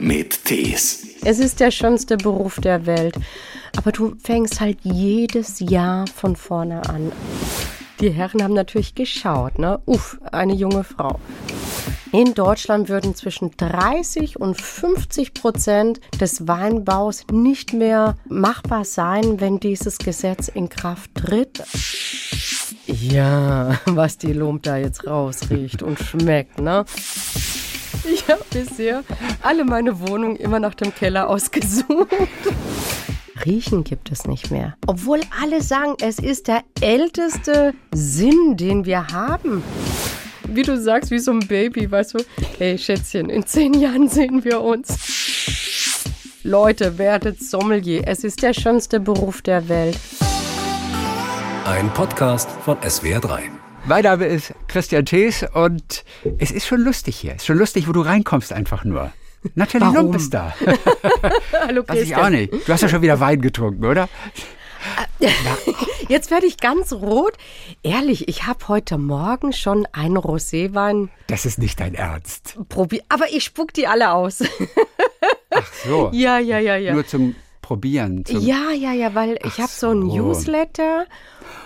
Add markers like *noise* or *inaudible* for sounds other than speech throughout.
mit Tees. Es ist der schönste Beruf der Welt. Aber du fängst halt jedes Jahr von vorne an. Die Herren haben natürlich geschaut, ne? Uff, eine junge Frau. In Deutschland würden zwischen 30 und 50 Prozent des Weinbaus nicht mehr machbar sein, wenn dieses Gesetz in Kraft tritt. Ja, *laughs* was die Lump da jetzt rausriecht und schmeckt, ne? *laughs* Ich habe bisher alle meine Wohnungen immer nach dem Keller ausgesucht. Riechen gibt es nicht mehr. Obwohl alle sagen, es ist der älteste Sinn, den wir haben. Wie du sagst, wie so ein Baby, weißt du? Hey Schätzchen, in zehn Jahren sehen wir uns. Leute, werdet Sommelier. Es ist der schönste Beruf der Welt. Ein Podcast von SWR3. Mein Name ist Christian Thees und es ist schon lustig hier. Es ist schon lustig, wo du reinkommst einfach nur. Nathalie Warum? Lump ist da. *laughs* Hallo Weiß ich auch nicht. Du hast ja schon wieder Wein getrunken, oder? *laughs* Jetzt werde ich ganz rot. Ehrlich, ich habe heute Morgen schon einen Roséwein Das ist nicht dein Ernst. probiert. Aber ich spuck die alle aus. Ach so. *laughs* ja, ja, ja, ja. Nur zum Probieren. Ja, ja, ja, weil ich habe so ein so. Newsletter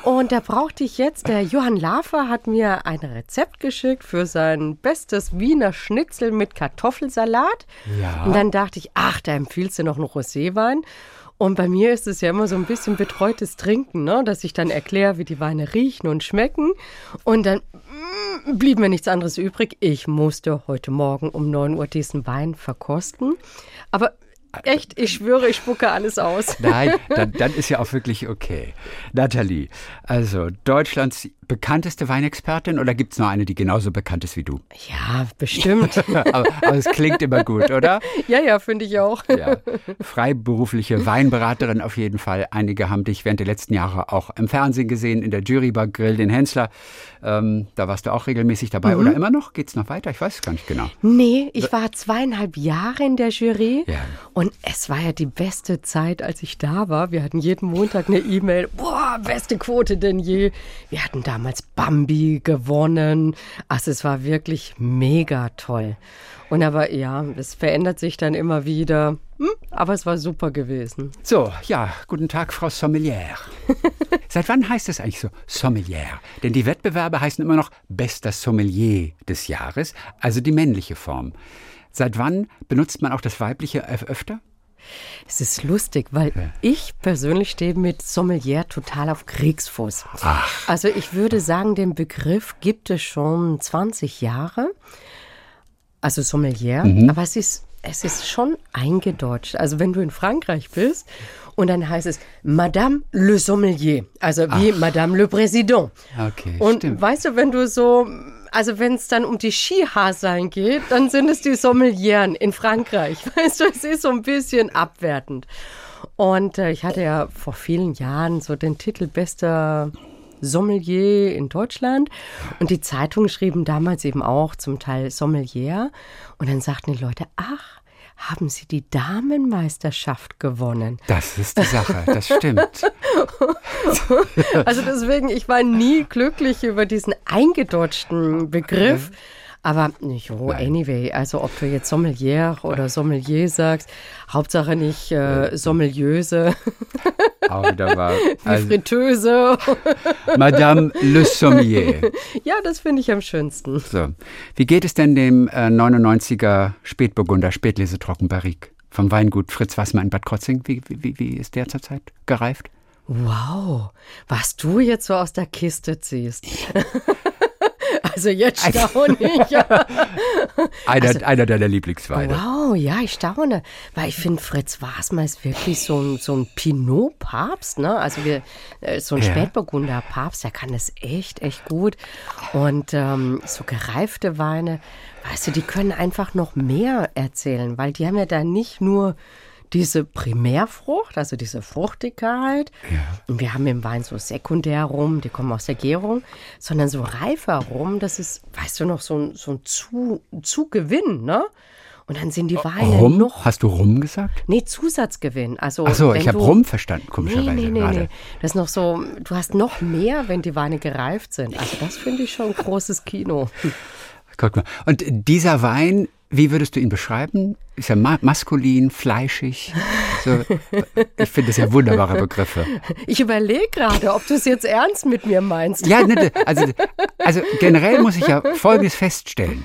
und da brauchte ich jetzt, der Johann Lafer hat mir ein Rezept geschickt für sein bestes Wiener Schnitzel mit Kartoffelsalat. Ja. Und dann dachte ich, ach, da empfiehlst du noch einen Roséwein. Und bei mir ist es ja immer so ein bisschen betreutes Trinken, ne? dass ich dann erkläre, wie die Weine riechen und schmecken. Und dann mm, blieb mir nichts anderes übrig. Ich musste heute Morgen um 9 Uhr diesen Wein verkosten. Aber echt, ich schwöre, ich spucke alles aus. Nein, dann, dann ist ja auch wirklich okay. Nathalie, also Deutschlands bekannteste Weinexpertin oder gibt es noch eine, die genauso bekannt ist wie du? Ja, bestimmt. *laughs* aber, aber es klingt immer gut, oder? *laughs* ja, ja, finde ich auch. Ja. Freiberufliche Weinberaterin auf jeden Fall. Einige haben dich während der letzten Jahre auch im Fernsehen gesehen, in der Jury bei Grill den Hensler. Ähm, da warst du auch regelmäßig dabei. Oder immer noch? Geht's noch weiter? Ich weiß es gar nicht genau. Nee, ich war zweieinhalb Jahre in der Jury Ja. und es war ja die beste Zeit, als ich da war. Wir hatten jeden Montag eine E-Mail. Boah, beste Quote denn je. Wir hatten damals Bambi gewonnen. Also es war wirklich mega toll. Und aber ja, es verändert sich dann immer wieder. Hm, aber es war super gewesen. So, ja, guten Tag, Frau Sommelier. *laughs* Seit wann heißt es eigentlich so Sommelier? Denn die Wettbewerbe heißen immer noch bester Sommelier des Jahres, also die männliche Form. Seit wann benutzt man auch das weibliche öf- öfter? Es ist lustig, weil ich persönlich stehe mit Sommelier total auf Kriegsfuß. Also ich würde sagen, den Begriff gibt es schon 20 Jahre. Also Sommelier, aber es ist, es ist schon eingedeutscht. Also wenn du in Frankreich bist und dann heißt es Madame le Sommelier, also wie Madame le Président. Okay, Und stimmt. weißt du, wenn du so, also wenn es dann um die Skihaseln geht, dann sind es die Sommelieren in Frankreich. *laughs* Weißt du, es ist so ein bisschen abwertend. Und äh, ich hatte ja vor vielen Jahren so den Titel bester Sommelier in Deutschland. Und die Zeitungen schrieben damals eben auch zum Teil Sommelier. Und dann sagten die Leute, ach, haben Sie die Damenmeisterschaft gewonnen? Das ist die Sache, das stimmt. *laughs* Also deswegen, ich war nie glücklich über diesen eingedeutschten Begriff. Aber jo, anyway, also ob du jetzt Sommelier oder Sommelier sagst, Hauptsache nicht äh, Sommeliöse, *laughs* Auch wieder wahr. Also, Fritteuse. *laughs* Madame Le Sommelier. ja, das finde ich am schönsten. So. Wie geht es denn dem äh, 99er Spätburgunder Spätlese Trockenbarrique vom Weingut Fritz Wassmer in Bad Krotzing? Wie, wie, wie ist der zurzeit gereift? Wow, was du jetzt so aus der Kiste ziehst. Also jetzt staune ich. Ja. *laughs* Einer, einer deiner Lieblingsweine. Wow, ja, ich staune. Weil ich finde, Fritz Wasmer ist wirklich so ein, so ein Pinot-Papst, ne? Also wir, äh, so ein Ja. Spätburgunder-Papst, der kann das echt, echt gut. Und ähm, so gereifte Weine, weißt du, die können einfach noch mehr erzählen, weil die haben ja da nicht nur diese Primärfrucht, also diese Fruchtigkeit. Und wir haben im Wein so Sekundärrum, die kommen aus der Gärung, sondern so reifer Rum, das ist, weißt du noch, so ein, so ein Zu, Zugewinn, ne? Und dann sind die Weine Rum? noch. Hast du Rum gesagt? Nee, Zusatzgewinn. Also, Ach so, ich habe Rum verstanden, komischerweise Nee, nee, nee, gerade. nee. Das ist noch so, du hast noch mehr, wenn die Weine gereift sind. Also das finde ich schon ein großes Kino. Guck mal. Und dieser Wein Wie würdest du ihn beschreiben? Ist er ma maskulin, fleischig? So, ich finde das ja wunderbare Begriffe. Ich überlege gerade, ob du es jetzt ernst mit mir meinst. Ja, ne, also, also generell muss ich ja Folgendes feststellen.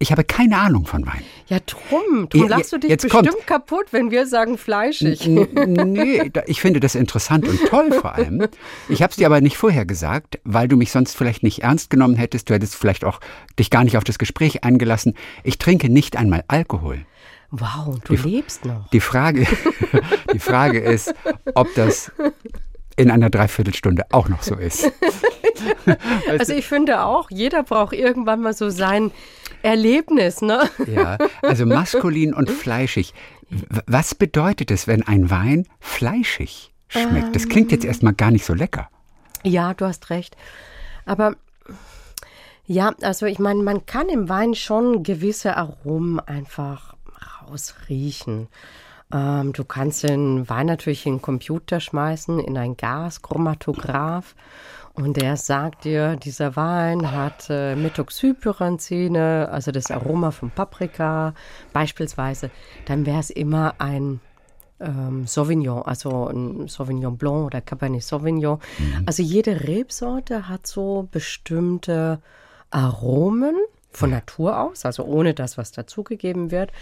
Ich habe keine Ahnung von Wein. Ja, drum. Drum lachst du dich Jetzt bestimmt kommt. kaputt, wenn wir sagen fleischig. *laughs* Nee, ich finde das interessant und toll vor allem. Ich habe es dir aber nicht vorher gesagt, weil du mich sonst vielleicht nicht ernst genommen hättest. Du hättest vielleicht auch dich gar nicht auf das Gespräch eingelassen. Ich trinke nicht einmal Alkohol. Wow, du lebst noch. Die Frage, *laughs* die Frage ist, ob das in einer Dreiviertelstunde auch noch so ist. *laughs* Also ich finde auch, jeder braucht irgendwann mal so sein Erlebnis, ne? Ja, also *laughs* maskulin und fleischig. Was bedeutet es, wenn ein Wein fleischig schmeckt? Das klingt jetzt erstmal gar nicht so lecker. Ja, du hast recht. Aber ja, also ich meine, man kann im Wein schon gewisse Aromen einfach rausriechen. Ähm, du kannst den Wein natürlich in den Computer schmeißen, in ein Gaschromatograph. Und der sagt dir, dieser Wein hat äh, Methoxypyranzine, also das Aroma von Paprika beispielsweise. Dann wäre es immer ein ähm, Sauvignon, also ein Sauvignon Blanc oder Cabernet Sauvignon. Also jede Rebsorte hat so bestimmte Aromen von Natur aus, also ohne das, was dazugegeben wird.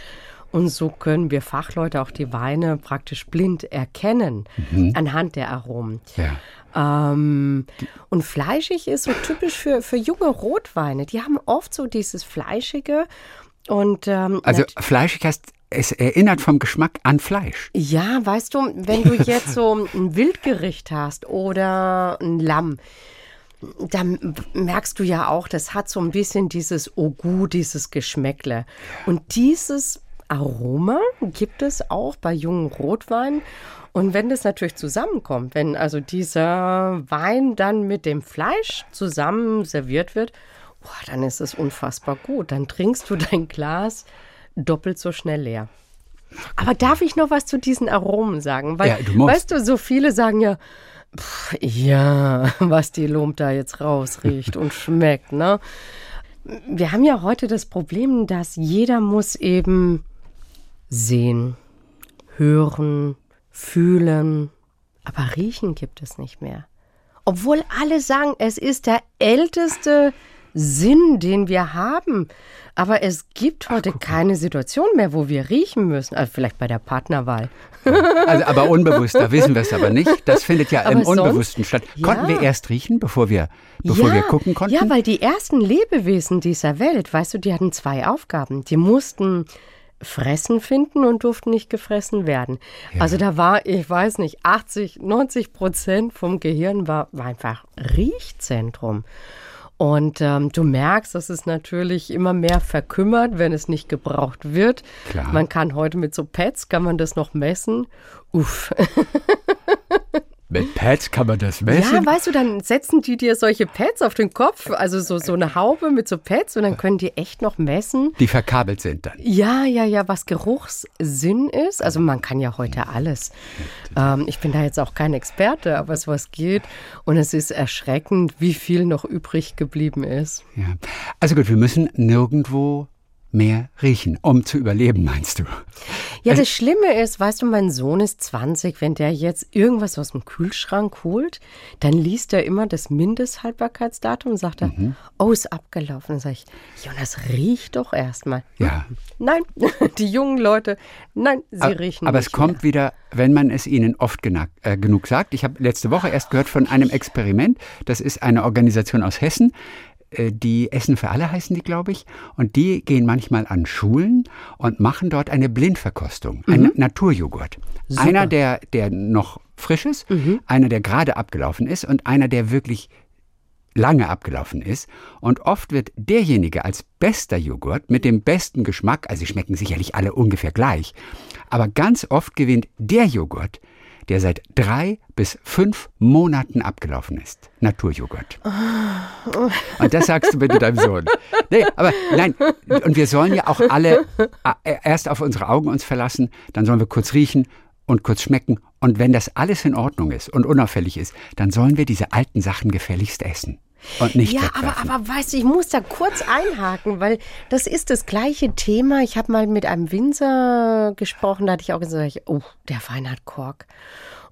Und so können wir Fachleute auch die Weine praktisch blind erkennen anhand der Aromen. Ja. Ähm, und fleischig ist so typisch für, für junge Rotweine. Die haben oft so dieses Fleischige. Und ähm, Also fleischig heißt, es erinnert vom Geschmack an Fleisch. ja, weißt du, wenn du jetzt so ein Wildgericht hast oder ein Lamm, dann merkst du ja auch, das hat so ein bisschen dieses Ogu, dieses Geschmäckle. Und dieses Aroma gibt es auch bei jungen Rotweinen. Und wenn das natürlich zusammenkommt, wenn also dieser Wein dann mit dem Fleisch zusammen serviert wird, boah, dann ist es unfassbar gut. Dann trinkst du dein Glas doppelt so schnell leer. Aber darf ich noch was zu diesen Aromen sagen? Weil, Ja, du weißt du, so viele sagen ja, pff, ja, *laughs* was die Lump da jetzt rausriecht und schmeckt, ne? Wir haben ja heute das Problem, dass jeder muss eben sehen, hören, fühlen, aber riechen gibt es nicht mehr. Obwohl alle sagen, es ist der älteste Sinn, den wir haben. Aber es gibt heute keine Situation mehr, wo wir riechen müssen. Also vielleicht bei der Partnerwahl. Also aber unbewusst, da wissen wir es aber nicht. Das findet ja *laughs* Aber im sonst- Unbewussten statt. Konnten Ja. wir erst riechen, bevor wir, bevor wir gucken konnten? Ja, weil die ersten Lebewesen dieser Welt, weißt du, die hatten zwei Aufgaben. Die mussten fressen finden und durften nicht gefressen werden. Also da war, ich weiß nicht, 80, 90 Prozent vom Gehirn war, war einfach Riechzentrum. Und ähm, du merkst, dass es natürlich immer mehr verkümmert, wenn es nicht gebraucht wird. Klar. Man kann heute mit so Pads, kann man das noch messen. Uff. *laughs* Mit Pads kann man das messen. Ja, weißt du, dann setzen die dir solche Pads auf den Kopf, also so, so eine Haube mit so Pads und dann können die echt noch messen. die verkabelt sind dann. Ja, ja, ja, was Geruchssinn ist. Also man kann ja heute alles. Ähm, ich bin da jetzt auch kein Experte, aber sowas geht. Und es ist erschreckend, wie viel noch übrig geblieben ist. Ja. Also gut, wir müssen nirgendwo mehr riechen, um zu überleben, meinst du? Ja, das Schlimme ist, weißt du, mein Sohn ist 20, wenn der jetzt irgendwas aus dem Kühlschrank holt, dann liest er immer das Mindesthaltbarkeitsdatum und sagt er, oh, ist abgelaufen. Dann sage ich, Jonas, riech doch erstmal. Ja. Nein, *laughs* die jungen Leute, nein, sie Aber, riechen aber nicht es kommt wieder, wenn man es ihnen oft gena- äh, genug sagt. Ich habe letzte Woche erst gehört von einem Experiment. Das ist eine Organisation aus Hessen. Äh, Die Essen für alle heißen die, glaube ich. Und die gehen manchmal an Schulen und machen dort eine Blindverkostung, einen Naturjoghurt. Einer, der, der noch frisch ist, einer, der gerade abgelaufen ist und einer, der wirklich lange abgelaufen ist. Und oft wird derjenige als bester Joghurt mit dem besten Geschmack, also sie schmecken sicherlich alle ungefähr gleich, aber ganz oft gewinnt der Joghurt, der seit drei bis fünf Monaten abgelaufen ist. Naturjoghurt. Und das sagst du bitte deinem Sohn. Nee, aber nein, und wir sollen ja auch alle äh, erst auf unsere Augen uns verlassen, dann sollen wir kurz riechen und kurz schmecken. Und wenn das alles in Ordnung ist und unauffällig ist, dann sollen wir diese alten Sachen gefälligst essen. Und nicht Ja, aber, aber weißt du, ich muss da kurz einhaken, weil das ist das gleiche Thema. Ich habe mal mit einem Winzer gesprochen, da hatte ich auch gesagt, oh, der Wein hat Kork.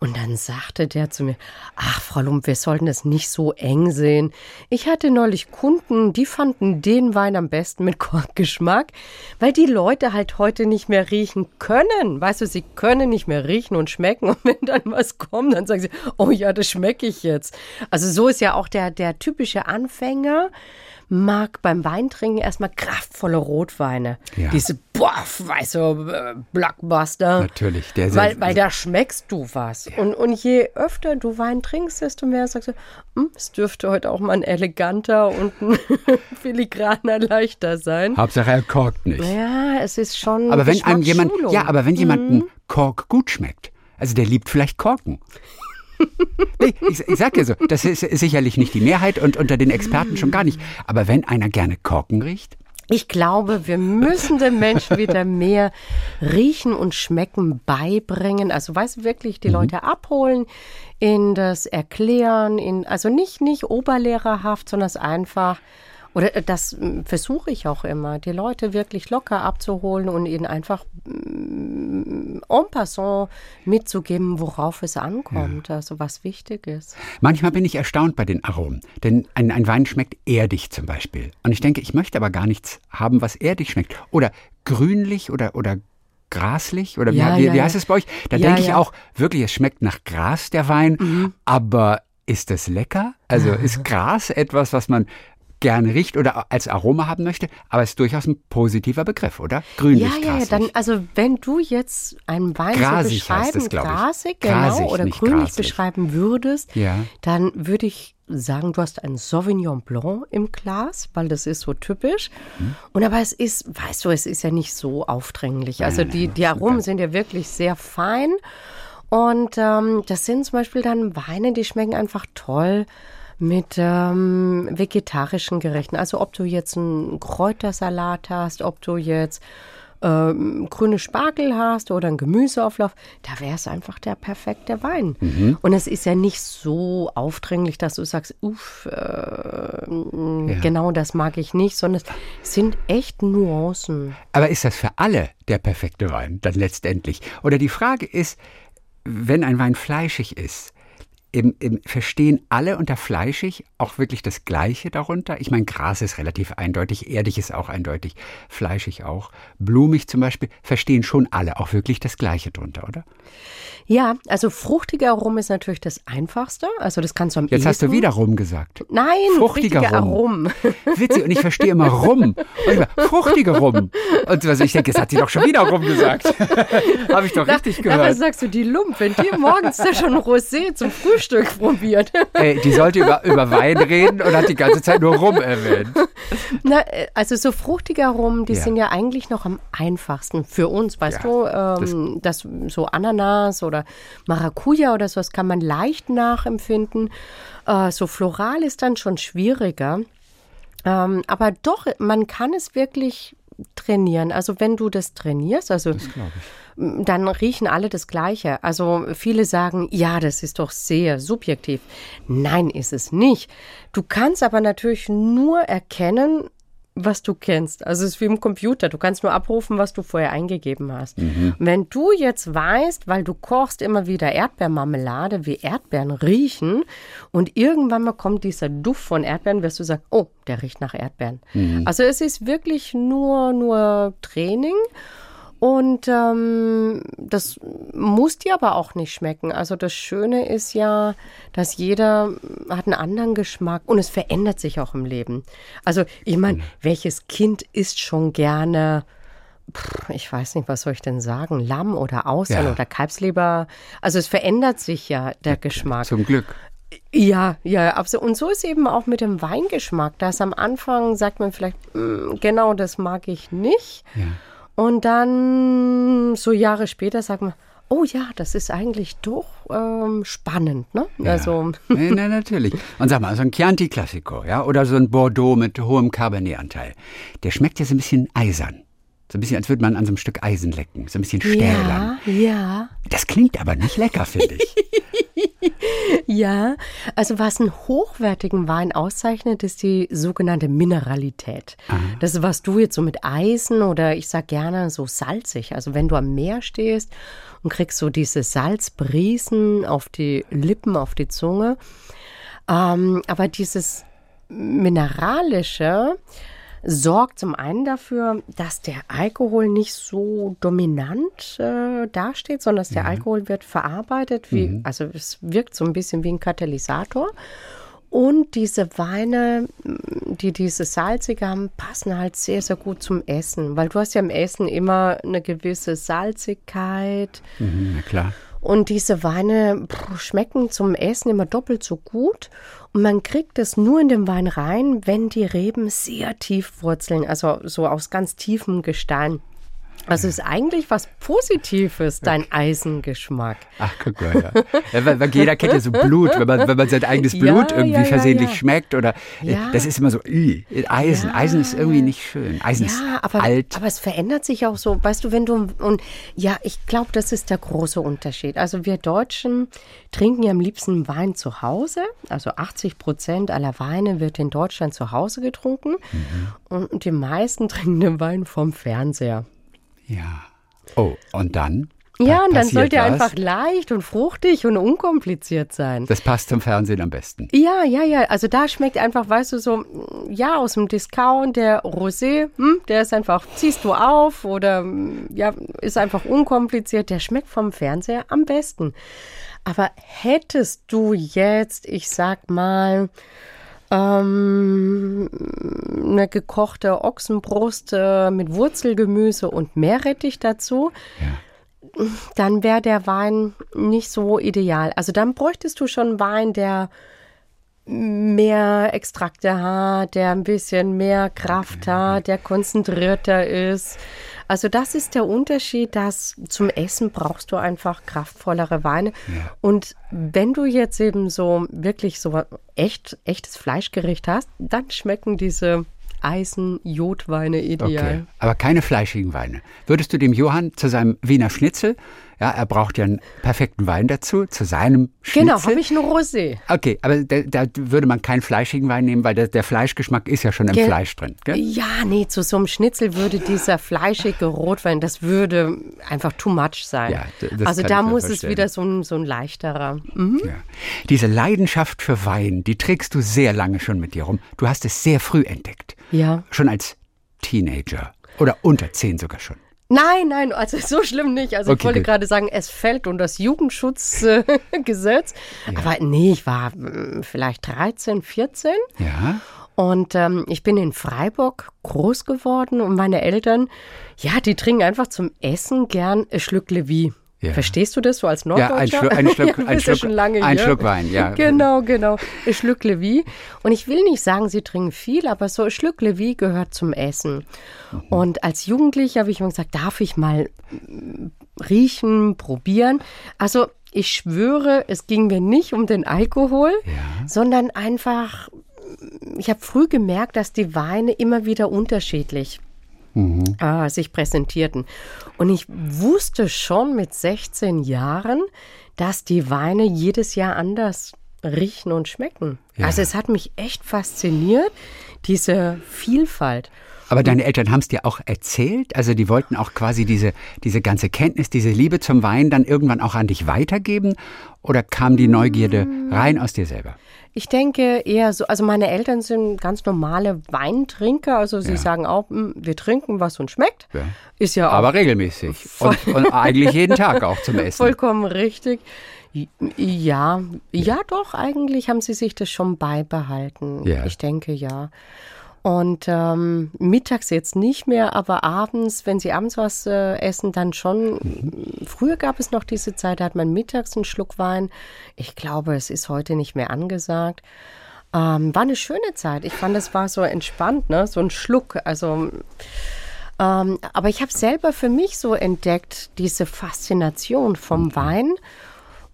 Und dann sagte der zu mir, ach, Frau Lump, wir sollten es nicht so eng sehen. Ich hatte neulich Kunden, die fanden den Wein am besten mit Korkgeschmack, weil die Leute halt heute nicht mehr riechen können. Weißt du, sie können nicht mehr riechen und schmecken. Und wenn dann was kommt, dann sagen sie, oh ja, das schmecke ich jetzt. Also so ist ja auch der, der typische Anfänger mag beim Weintrinken erstmal kraftvolle Rotweine. Ja. Diese, boah, weißt du, äh, Blockbuster. Natürlich, der weil, sehr- weil da schmeckst du was. Und, und je öfter du Wein trinkst, desto mehr sagst du, hm, es dürfte heute auch mal ein eleganter und ein *laughs* filigraner leichter sein. Hauptsache er korkt nicht. Ja, es ist schon. Aber wenn einem jemand, ja, aber wenn jemandem Kork gut schmeckt, also der liebt vielleicht Korken. Nee, ich, ich sag dir so, das ist sicherlich nicht die Mehrheit und unter den Experten schon gar nicht. Aber wenn einer gerne Korken riecht, Ich glaube, wir müssen den Menschen wieder mehr Riechen und Schmecken beibringen. Also, weißt du, wirklich die Leute abholen, in das Erklären, in, also nicht, nicht oberlehrerhaft, sondern es einfach, oder äh, das mm, versuche ich auch immer, die Leute wirklich locker abzuholen und ihnen einfach mm, en passant mitzugeben, worauf es ankommt, also was wichtig ist. manchmal bin ich erstaunt bei den Aromen. Denn ein, ein Wein schmeckt erdig zum Beispiel. Und ich denke, ich möchte aber gar nichts haben, was erdig schmeckt. Oder grünlich oder, oder graslich oder wie, Ja, wie, ja, wie ja. heißt es bei euch? Da Ja, denke ich ja. Mhm. auch, wirklich, es schmeckt nach Gras, der Wein, aber ist es lecker? Also ist *laughs* Gras etwas, was man gerne riecht oder als Aroma haben möchte, aber es ist durchaus ein positiver Begriff, oder? Grünlich, Ja, ja, ja, grasig. dann, also wenn du jetzt einen Wein Grasig so beschreiben, es, grasig, genau, Grasig, oder grünlich grasig. beschreiben würdest, Ja. dann würde ich sagen, du hast einen Sauvignon Blanc im Glas, weil das ist so typisch. Mhm. Und aber es ist, weißt du, es ist ja nicht so aufdringlich. Also die, die Aromen sind ja wirklich sehr fein. Und ähm, das sind zum Beispiel dann Weine, die schmecken einfach toll mit ähm, vegetarischen Gerichten. Also ob du jetzt einen Kräutersalat hast, ob du jetzt ähm, grüne Spargel hast oder einen Gemüseauflauf, da wäre es einfach der perfekte Wein. Und es ist ja nicht so aufdringlich, dass du sagst, uff, äh, genau das mag ich nicht, sondern es sind echt Nuancen. Aber ist das für alle der perfekte Wein dann letztendlich? Oder die Frage ist, wenn ein Wein fleischig ist, im, im, verstehen alle unter fleischig auch wirklich das Gleiche darunter? Ich meine, Gras ist relativ eindeutig, erdig ist auch eindeutig, fleischig auch. Blumig zum Beispiel, verstehen schon alle auch wirklich das Gleiche drunter, oder? Ja, also fruchtiger Rum ist natürlich das Einfachste. Also das kannst du am Jetzt hast du wieder rum gesagt. Nein, Fruchtiger fruchtiger Rum. Rum. *laughs* Witzig, und ich verstehe immer rum. Und immer fruchtige rum. Und also ich denke, jetzt hat sie doch schon wieder rum gesagt. *laughs* Habe ich doch richtig Na, was gehört. sagst du, die Lump, wenn die morgens da schon Rosé zum Frühstück probiert? *laughs* Ey, die sollte über, über Wein reden und hat die ganze Zeit nur rum erwähnt. Na, äh, also so fruchtiger Rum, die Ja. sind ja eigentlich noch am einfachsten für uns, weißt Ja, du, ähm, das, so Ananas oder Maracuja oder sowas kann man leicht nachempfinden. Äh, so floral ist dann schon schwieriger. Ähm, aber doch, man kann es wirklich trainieren. Also wenn du das trainierst, also dann riechen alle das Gleiche. Also viele sagen, ja, das ist doch sehr subjektiv. Nein, ist es nicht. Du kannst aber natürlich nur erkennen, was du kennst. Also es ist wie im Computer. Du kannst nur abrufen, was du vorher eingegeben hast. Und Wenn du jetzt weißt, weil du kochst immer wieder Erdbeermarmelade, wie Erdbeeren riechen und irgendwann mal kommt dieser Duft von Erdbeeren, wirst du sagen, oh, der riecht nach Erdbeeren. Also es ist wirklich nur, nur Training. Und ähm, das muss dir aber auch nicht schmecken. Also das Schöne ist ja, dass jeder hat einen anderen Geschmack und es verändert sich auch im Leben. Also ich meine, welches Kind isst schon gerne, ich weiß nicht, was soll ich denn sagen, Lamm oder Austern Ja. oder Kalbsleber? Also es verändert sich ja der Geschmack. Zum Glück. Ja, ja, absolut. Und so ist eben auch mit dem Weingeschmack. Das am Anfang sagt man vielleicht, "Mm, genau, das mag ich nicht. Ja. Und dann so Jahre später sagt man, oh ja, das ist eigentlich doch ähm, spannend, ne? Also *laughs* Nee, na, natürlich. Und sag mal, so ein Chianti Classico, ja, oder so ein Bordeaux mit hohem Cabernet-Anteil, der schmeckt ja so ein bisschen eisern. So ein bisschen, als würde man an so einem Stück Eisen lecken. So ein bisschen stählern. ja, ja. Das klingt aber nicht lecker, finde ich. *laughs* ja, also was einen hochwertigen Wein auszeichnet, ist die sogenannte Mineralität. Aha. Das ist, was du jetzt so mit Eisen oder ich sag gerne so salzig. Also wenn du am Meer stehst und kriegst so diese Salzbriesen auf die Lippen, auf die Zunge. Ähm, aber dieses Mineralische, sorgt zum einen dafür, dass der Alkohol nicht so dominant äh, dasteht, sondern dass der mhm. Alkohol wird verarbeitet, wie, mhm. also es wirkt so ein bisschen wie ein Katalysator. Und diese Weine, die diese salzige haben, passen halt sehr, sehr gut zum Essen, weil du hast ja im Essen immer eine gewisse Salzigkeit. Mhm, na klar. Und diese Weine schmecken zum Essen immer doppelt so gut. Und man kriegt es nur in den Wein rein, wenn die Reben sehr tief wurzeln, also so aus ganz tiefem Gestein. Also ist eigentlich was Positives, dein Eisengeschmack. Ach, guck mal, ja. ja weil, weil jeder kennt ja so Blut, wenn man, wenn man sein eigenes Blut ja, irgendwie ja, versehentlich schmeckt oder äh, das ist immer so, ü, Eisen. Eisen ist irgendwie nicht schön. Eisen ist aber, alt. Aber es verändert sich auch so, weißt du, wenn du, und ja, ich glaube, das ist der große Unterschied. Also wir Deutschen trinken ja am liebsten Wein zu Hause. Also 80 Prozent aller Weine wird in Deutschland zu Hause getrunken. Mhm. Und die meisten *laughs* trinken den Wein vom Fernseher. Ja. Oh, und dann? Ja, und dann sollte er einfach leicht und fruchtig und unkompliziert sein. Das passt zum Fernsehen am besten. Ja, ja, ja. Also da schmeckt einfach, weißt du, so, ja, aus dem Discount, der Rosé, hm, der ist einfach, ziehst du auf oder, ja, ist einfach unkompliziert. Der schmeckt vom Fernseher am besten. Aber hättest du jetzt, ich sag mal, ähm, eine gekochte Ochsenbrust äh, mit Wurzelgemüse und Meerrettich dazu. Ja. Dann wäre der Wein nicht so ideal. Also dann bräuchtest du schon Wein, der mehr Extrakte hat, der ein bisschen mehr Kraft hat, der konzentrierter ist. Also das ist der Unterschied, dass zum Essen brauchst du einfach kraftvollere Weine. Ja. Und wenn du jetzt eben so wirklich so echt, echtes Fleischgericht hast, dann schmecken diese Eisen-Jodweine ideal. Okay. Aber keine fleischigen Weine. Würdest du dem Johann zu seinem Wiener Schnitzel ja, er braucht ja einen perfekten Wein dazu, zu seinem Schnitzel. Genau, habe ich einen Rosé. Okay, aber da, da, würde man keinen fleischigen Wein nehmen, weil der, der Fleischgeschmack ist ja schon im Ge Fleisch drin. Gell? Ja, nee, zu so einem Schnitzel würde dieser fleischige Rotwein, das würde einfach too much sein. Ja, also da muss es wieder so ein, so ein leichterer. Mhm. Ja. Diese Leidenschaft für Wein, die trägst du sehr lange schon mit dir rum. Du hast es sehr früh entdeckt. Ja. Schon als Teenager oder unter zehn sogar schon. Nein, nein, also so schlimm nicht. Also okay, ich wollte gut. gerade sagen, es fällt unter das Jugendschutzgesetz. *laughs* ja. Aber nee, ich war hm, vielleicht 13, 14. Ja. Und ähm, ich bin in Freiburg groß geworden und meine Eltern, ja, die trinken einfach zum Essen gern ein Schluck Levis. Ja. Verstehst du das so als Norddeutscher? Ja, ein, Schluck, *laughs* ein, Schluck, ja, ein, Schluck, schon lange ein Schluck Wein, ja. Genau, genau. Ein Schluck Levis. Und ich will nicht sagen, sie trinken viel, aber so ein Schluck Levis gehört zum Essen. Mhm. Und als Jugendlicher habe ich mir gesagt, darf ich mal riechen, probieren? Also ich schwöre, es ging mir nicht um den Alkohol, ja. sondern einfach, ich habe früh gemerkt, dass die Weine immer wieder unterschiedlich mhm. äh, sich präsentierten. Und ich wusste schon mit 16 Jahren, dass die Weine jedes Jahr anders riechen und schmecken. Ja. Also es hat mich echt fasziniert, diese Vielfalt. Aber deine Eltern haben es dir auch erzählt? Also die wollten auch quasi diese, diese ganze Kenntnis, diese Liebe zum Wein dann irgendwann auch an dich weitergeben? Oder kam die Neugierde rein aus dir selber? Ich denke eher so, also meine Eltern sind ganz normale Weintrinker, also sie ja. sagen auch, hm, wir trinken, was uns schmeckt. Ja. Ist ja auch. Aber regelmäßig. *laughs* Und, und, eigentlich jeden Tag auch zum Essen. Vollkommen richtig. Ja, ja, doch, eigentlich haben sie sich das schon beibehalten. Ja. Ich denke ja. Und ähm, mittags jetzt nicht mehr, aber abends, wenn sie abends was äh, essen, dann schon. Mhm. Früher gab es noch diese Zeit, da hat man mittags einen Schluck Wein. Ich glaube, es ist heute nicht mehr angesagt. Ähm, war eine schöne Zeit. Ich fand, es war so entspannt, ne? So ein Schluck. Also ähm, aber ich habe selber für mich so entdeckt, diese Faszination vom mhm. Wein.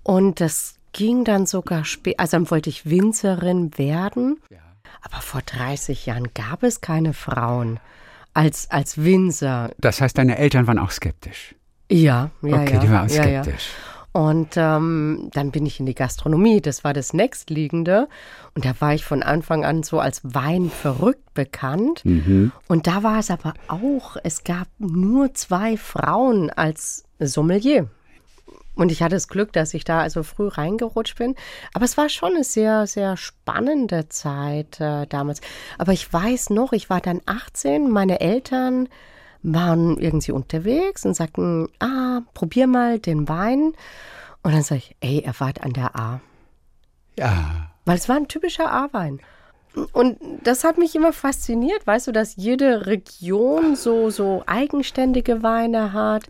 Und das ging dann sogar später, also dann wollte ich Winzerin werden. Ja. Aber vor 30 Jahren gab es keine Frauen als, als Winzer. Das heißt, deine Eltern waren auch skeptisch? Ja, ja, okay, ja. die waren skeptisch. Ja, ja. Und ähm, dann bin ich in die Gastronomie, das war das nächstliegende. Und da war ich von Anfang an so als Wein verrückt bekannt. Mhm. Und da war es aber auch, es gab nur zwei Frauen als Sommelier. Und ich hatte das Glück, dass ich da also früh reingerutscht bin. Aber es war schon eine sehr, sehr spannende Zeit äh, damals. Aber ich weiß noch, ich war dann 18, meine Eltern waren irgendwie unterwegs und sagten, ah, probier mal den Wein. Und dann sage ich, ey, er war an der A. Ja. Weil es war ein typischer A-Wein. Und das hat mich immer fasziniert, weißt du, dass jede Region so, so eigenständige Weine hat.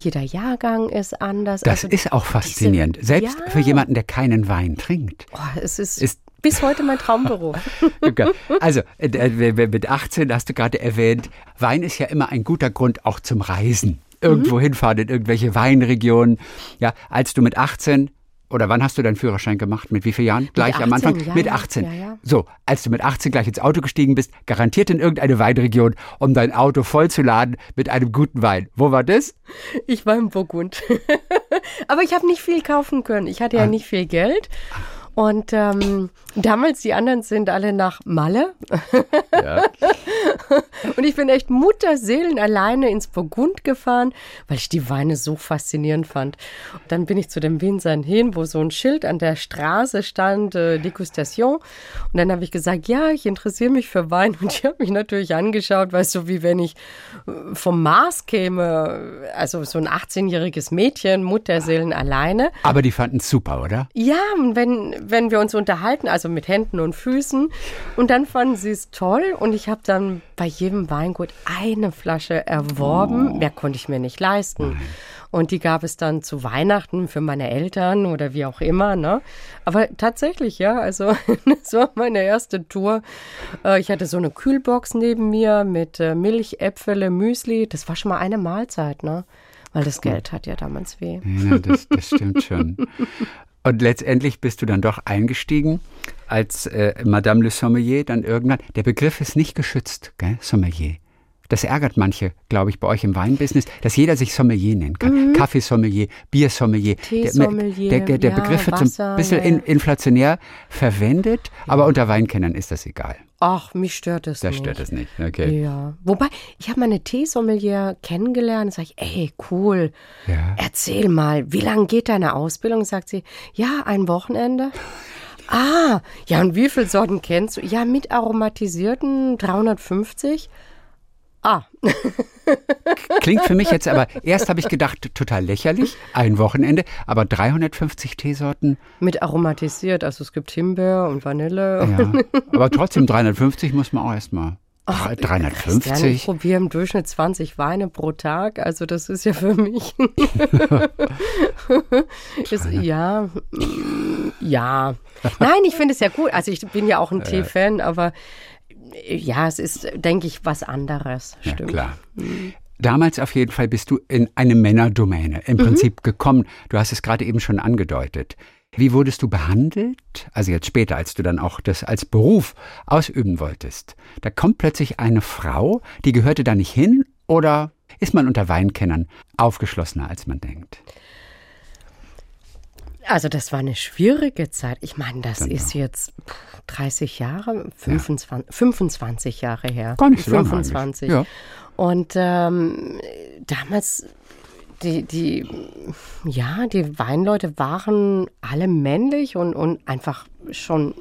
Jeder Jahrgang ist anders. Das Also ist auch faszinierend. diese- Selbst ja. für jemanden, der keinen Wein trinkt. Oh, es ist, Ist- bis heute mein Traumberuf. *laughs* Also, äh, äh, mit 18 hast du gerade erwähnt, Wein ist ja immer ein guter Grund auch zum Reisen. Irgendwo Mhm. hinfahren in irgendwelche Weinregionen. Ja, als du mit 18 oder wann hast du deinen Führerschein gemacht? Mit wie vielen Jahren? Gleich am 18, Anfang? ja, mit ja, 18. ja, ja. So, als du mit 18 gleich ins Auto gestiegen bist, garantiert in irgendeine Weinregion, um dein Auto vollzuladen mit einem guten Wein. Wo war das? Ich war im Burgund. *laughs* Aber ich habe nicht viel kaufen können. Ich hatte ja Ah. nicht viel Geld. Und ähm, damals, die anderen sind alle nach Malle. Ja. *laughs* Und ich bin echt Mutterseelen alleine ins Burgund gefahren, weil ich die Weine so faszinierend fand. Und dann bin ich zu den Winzern hin, wo so ein Schild an der Straße stand, äh, Degustation. Und dann habe ich gesagt, ja, ich interessiere mich für Wein. Und die *laughs* haben mich natürlich angeschaut, weißt du, wie wenn ich äh, vom Mars käme. Also so ein 18-jähriges Mädchen, Mutterseelen alleine. Aber die fanden es super, oder? Ja, und wenn, wenn wir uns unterhalten, also mit Händen und Füßen. Und dann fanden sie es toll und ich habe dann bei jedem Weingut eine Flasche erworben. Mehr konnte ich mir nicht leisten. Und die gab es dann zu Weihnachten für meine Eltern oder wie auch immer. Ne? Aber tatsächlich, ja, also *laughs* das war meine erste Tour. Äh, Ich hatte so eine Kühlbox neben mir mit äh, Milch, Äpfele, Müsli. Das war schon mal eine Mahlzeit, ne? Weil das Geld hat ja damals weh. Ja, das, das stimmt schon. *laughs* Und letztendlich bist du dann doch eingestiegen als äh, Madame le Sommelier dann irgendwann. Der Begriff ist nicht geschützt, gell? Sommelier. Das ärgert manche, glaube ich, bei euch im Weinbusiness, dass jeder sich Sommelier nennen kann. Kaffeesommelier, Biersommelier. Teesommelier, Der, der, der ja, Begriff wird so ein bisschen ja, in, ja. inflationär verwendet, aber unter Weinkennern ist das egal. Ach, mich stört es Das nicht. stört es nicht. Okay. Ja. Wobei, ich habe meine Teesommelier kennengelernt. Sag ich, ey, cool. Ja. Erzähl mal, wie lange geht deine Ausbildung? Sagt sie, ja, ein Wochenende. *laughs* Ah, ja, und wie viele Sorten kennst du? Ja, mit aromatisierten 350. Ah, Klingt für mich jetzt aber, erst habe ich gedacht, total lächerlich, ein Wochenende, aber 350 Teesorten, mit aromatisiert. Also es gibt Himbeer und Vanille. ja. Aber trotzdem 350 muss man auch erstmal. Ich 350? probiere im Durchschnitt 20 Weine pro Tag. Also das ist ja für mich. *laughs* ist, ja, mm, ja. Nein, ich finde es ja gut. Also ich bin ja auch ein Tee-Fan, aber ja, es ist, denke ich, was anderes. Ja, Stimmt. klar. Damals auf jeden Fall bist du in eine Männerdomäne im Prinzip gekommen. Du hast es gerade eben schon angedeutet. Wie wurdest du behandelt? Also jetzt später, als du dann auch das als Beruf ausüben wolltest. Da kommt plötzlich eine Frau, die gehörte da nicht hin oder ist man unter Weinkennern aufgeschlossener, als man denkt? Also das war eine schwierige Zeit. Ich meine, das ist jetzt pff, 30 Jahre, 25, 25 Jahre her. Gar nicht so lange 25. eigentlich. Ja. Und ähm, damals, die, die, ja, die Weinleute waren alle männlich und, und einfach schon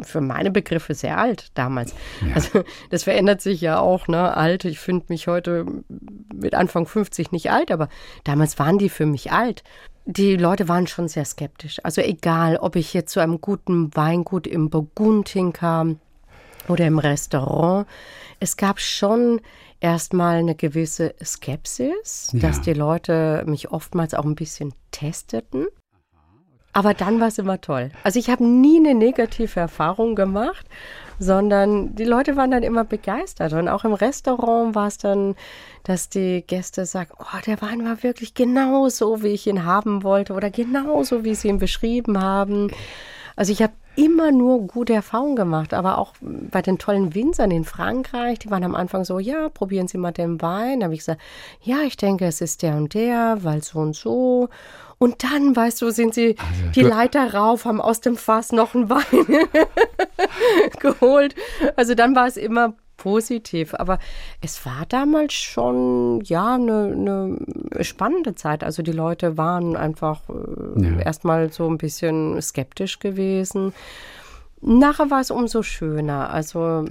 für meine Begriffe sehr alt damals. Also das verändert sich ja auch, ne? Alt, ich finde mich heute mit Anfang 50 nicht alt, aber damals waren die für mich alt. Die Leute waren schon sehr skeptisch. Also egal, ob ich jetzt zu einem guten Weingut im Burgund hinkam oder im Restaurant, es gab schon erstmal eine gewisse Skepsis, Ja. dass die Leute mich oftmals auch ein bisschen testeten. Aber dann war es immer toll. Also ich habe nie eine negative Erfahrung gemacht, sondern die Leute waren dann immer begeistert. Und auch im Restaurant war es dann, dass die Gäste sagen, oh, der Wein war wirklich genau so, wie ich ihn haben wollte oder genau so, wie sie ihn beschrieben haben. Also ich habe immer nur gute Erfahrungen gemacht, aber auch bei den tollen Winzern in Frankreich, die waren am Anfang so, ja, probieren Sie mal den Wein. Da habe ich gesagt, ja, ich denke, es ist der und der, weil so und so. Und dann, weißt du, sind sie also, die Leiter rauf, haben aus dem Fass noch einen Wein *laughs* geholt. Also dann war es immer positiv. Aber es war damals schon, ja, eine, eine spannende Zeit. Also die Leute waren einfach äh, ja. erstmal so ein bisschen skeptisch gewesen. Nachher war es umso schöner. Also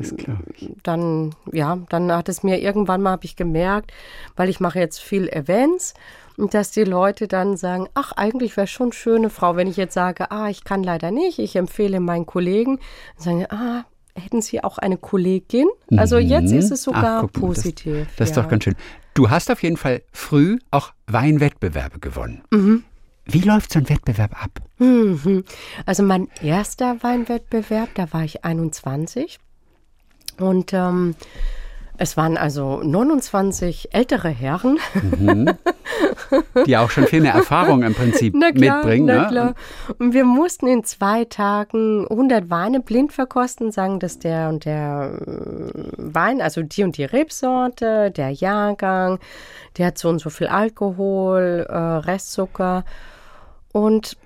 dann, ja, dann hat es mir irgendwann mal, habe ich gemerkt, weil ich mache jetzt viel Events, dass die Leute dann sagen, ach, eigentlich wäre schon schöne Frau, wenn ich jetzt sage, ah, ich kann leider nicht, ich empfehle meinen Kollegen, sagen, ah, hätten Sie auch eine Kollegin? Also mhm. jetzt ist es sogar Ach, positiv. Das, das ja. ist doch ganz schön. Du hast auf jeden Fall früh auch Weinwettbewerbe gewonnen. Mhm. Wie läuft so ein Wettbewerb ab? Mhm. Also mein erster Weinwettbewerb, da war ich 21 und ähm, es waren also 29 ältere Herren. Mhm. Die auch schon viel mehr Erfahrung im Prinzip *laughs* na klar, mitbringen. Na ne? klar. Und wir mussten in zwei Tagen 100 Weine blind verkosten, sagen, dass der und der äh, Wein, also die und die Rebsorte, der Jahrgang, der hat so und so viel Alkohol, äh, Restzucker und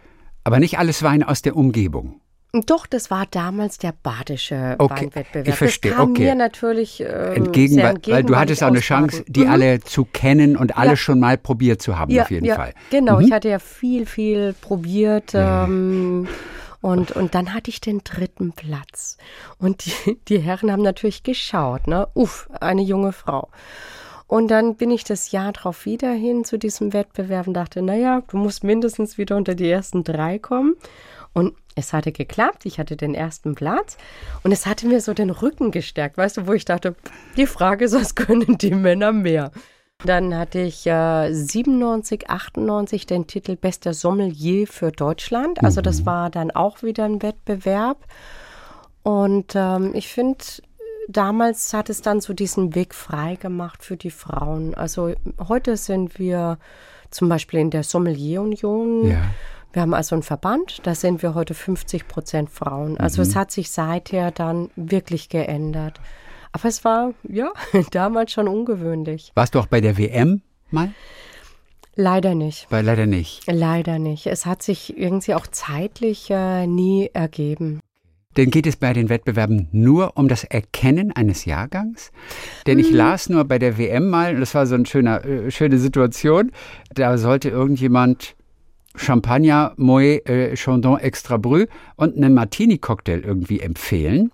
aber nicht alles Wein aus der Umgebung. Doch, das war damals der badische okay, Weinwettbewerb. Ich verstehe, das kam okay. mir natürlich ähm, entgegen, entgegen, weil, du hattest auch eine Chance, die mhm. alle zu kennen und alle ja. schon mal probiert zu haben, ja, auf jeden ja, Fall. Genau, mhm. ich hatte ja viel, viel probiert. Ähm, und, und dann hatte ich den dritten Platz. Und die, die Herren haben natürlich geschaut, ne? Uff, eine junge Frau. Und dann bin ich das Jahr drauf wieder hin zu diesem Wettbewerb und dachte, naja, du musst mindestens wieder unter die ersten drei kommen. Und es hatte geklappt, ich hatte den ersten Platz und es hatte mir so den Rücken gestärkt, weißt du, wo ich dachte, die Frage ist, was können die Männer mehr? Dann hatte ich äh, 97, 98 den Titel Bester Sommelier für Deutschland. Also das mhm. war dann auch wieder ein Wettbewerb. Und ähm, ich finde, damals hat es dann so diesen Weg frei gemacht für die Frauen. Also heute sind wir zum Beispiel in der Sommelier-Union. Ja wir haben also einen Verband, da sind wir heute 50 Prozent Frauen. Also mhm. es hat sich seither dann wirklich geändert. Aber es war, ja, *laughs* damals schon ungewöhnlich. Warst du auch bei der WM mal? Leider nicht. Weil leider nicht. Leider nicht. Es hat sich irgendwie auch zeitlich äh, nie ergeben. Denn geht es bei den Wettbewerben nur um das Erkennen eines Jahrgangs? Denn ich hm. las nur bei der WM mal, und das war so eine schöne, äh, schöne Situation, da sollte irgendjemand Champagner, Moet, äh, Chandon Extra Brü und einen Martini-Cocktail irgendwie empfehlen.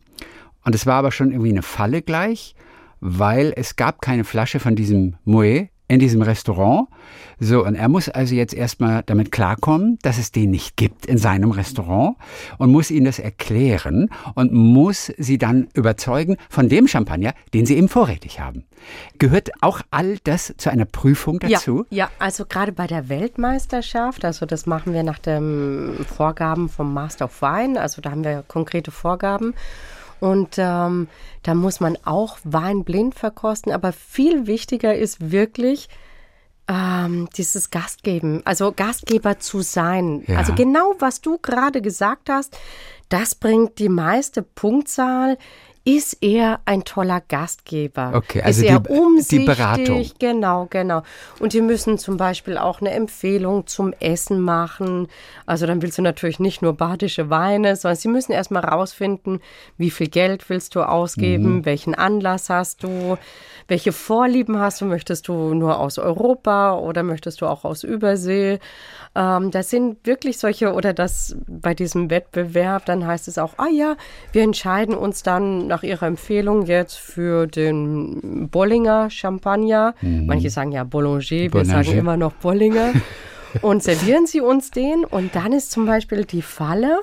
Und es war aber schon irgendwie eine Falle gleich, weil es gab keine Flasche von diesem Moet in diesem Restaurant. So, und er muss also jetzt erstmal damit klarkommen, dass es den nicht gibt in seinem Restaurant und muss ihnen das erklären und muss sie dann überzeugen von dem Champagner, den sie eben vorrätig haben. Gehört auch all das zu einer Prüfung dazu? Ja, ja also gerade bei der Weltmeisterschaft, also das machen wir nach den Vorgaben vom Master of Wine, also da haben wir konkrete Vorgaben. Und ähm, da muss man auch Wein blind verkosten. Aber viel wichtiger ist wirklich, ähm, dieses Gastgeben, also Gastgeber zu sein. Ja. Also genau, was du gerade gesagt hast, das bringt die meiste Punktzahl ist er ein toller Gastgeber? Okay, also ist er die, umsichtig? die Beratung. Genau, genau. Und die müssen zum Beispiel auch eine Empfehlung zum Essen machen. Also dann willst du natürlich nicht nur badische Weine, sondern sie müssen erstmal rausfinden, wie viel Geld willst du ausgeben, mhm. welchen Anlass hast du, welche Vorlieben hast du, möchtest du nur aus Europa oder möchtest du auch aus Übersee? Ähm, das sind wirklich solche, oder das bei diesem Wettbewerb, dann heißt es auch, ah ja, wir entscheiden uns dann nach Ihrer Empfehlung jetzt für den Bollinger Champagner. Mhm. Manche sagen ja Boulanger, wir sagen immer noch Bollinger. *laughs* und servieren Sie uns den. Und dann ist zum Beispiel die Falle,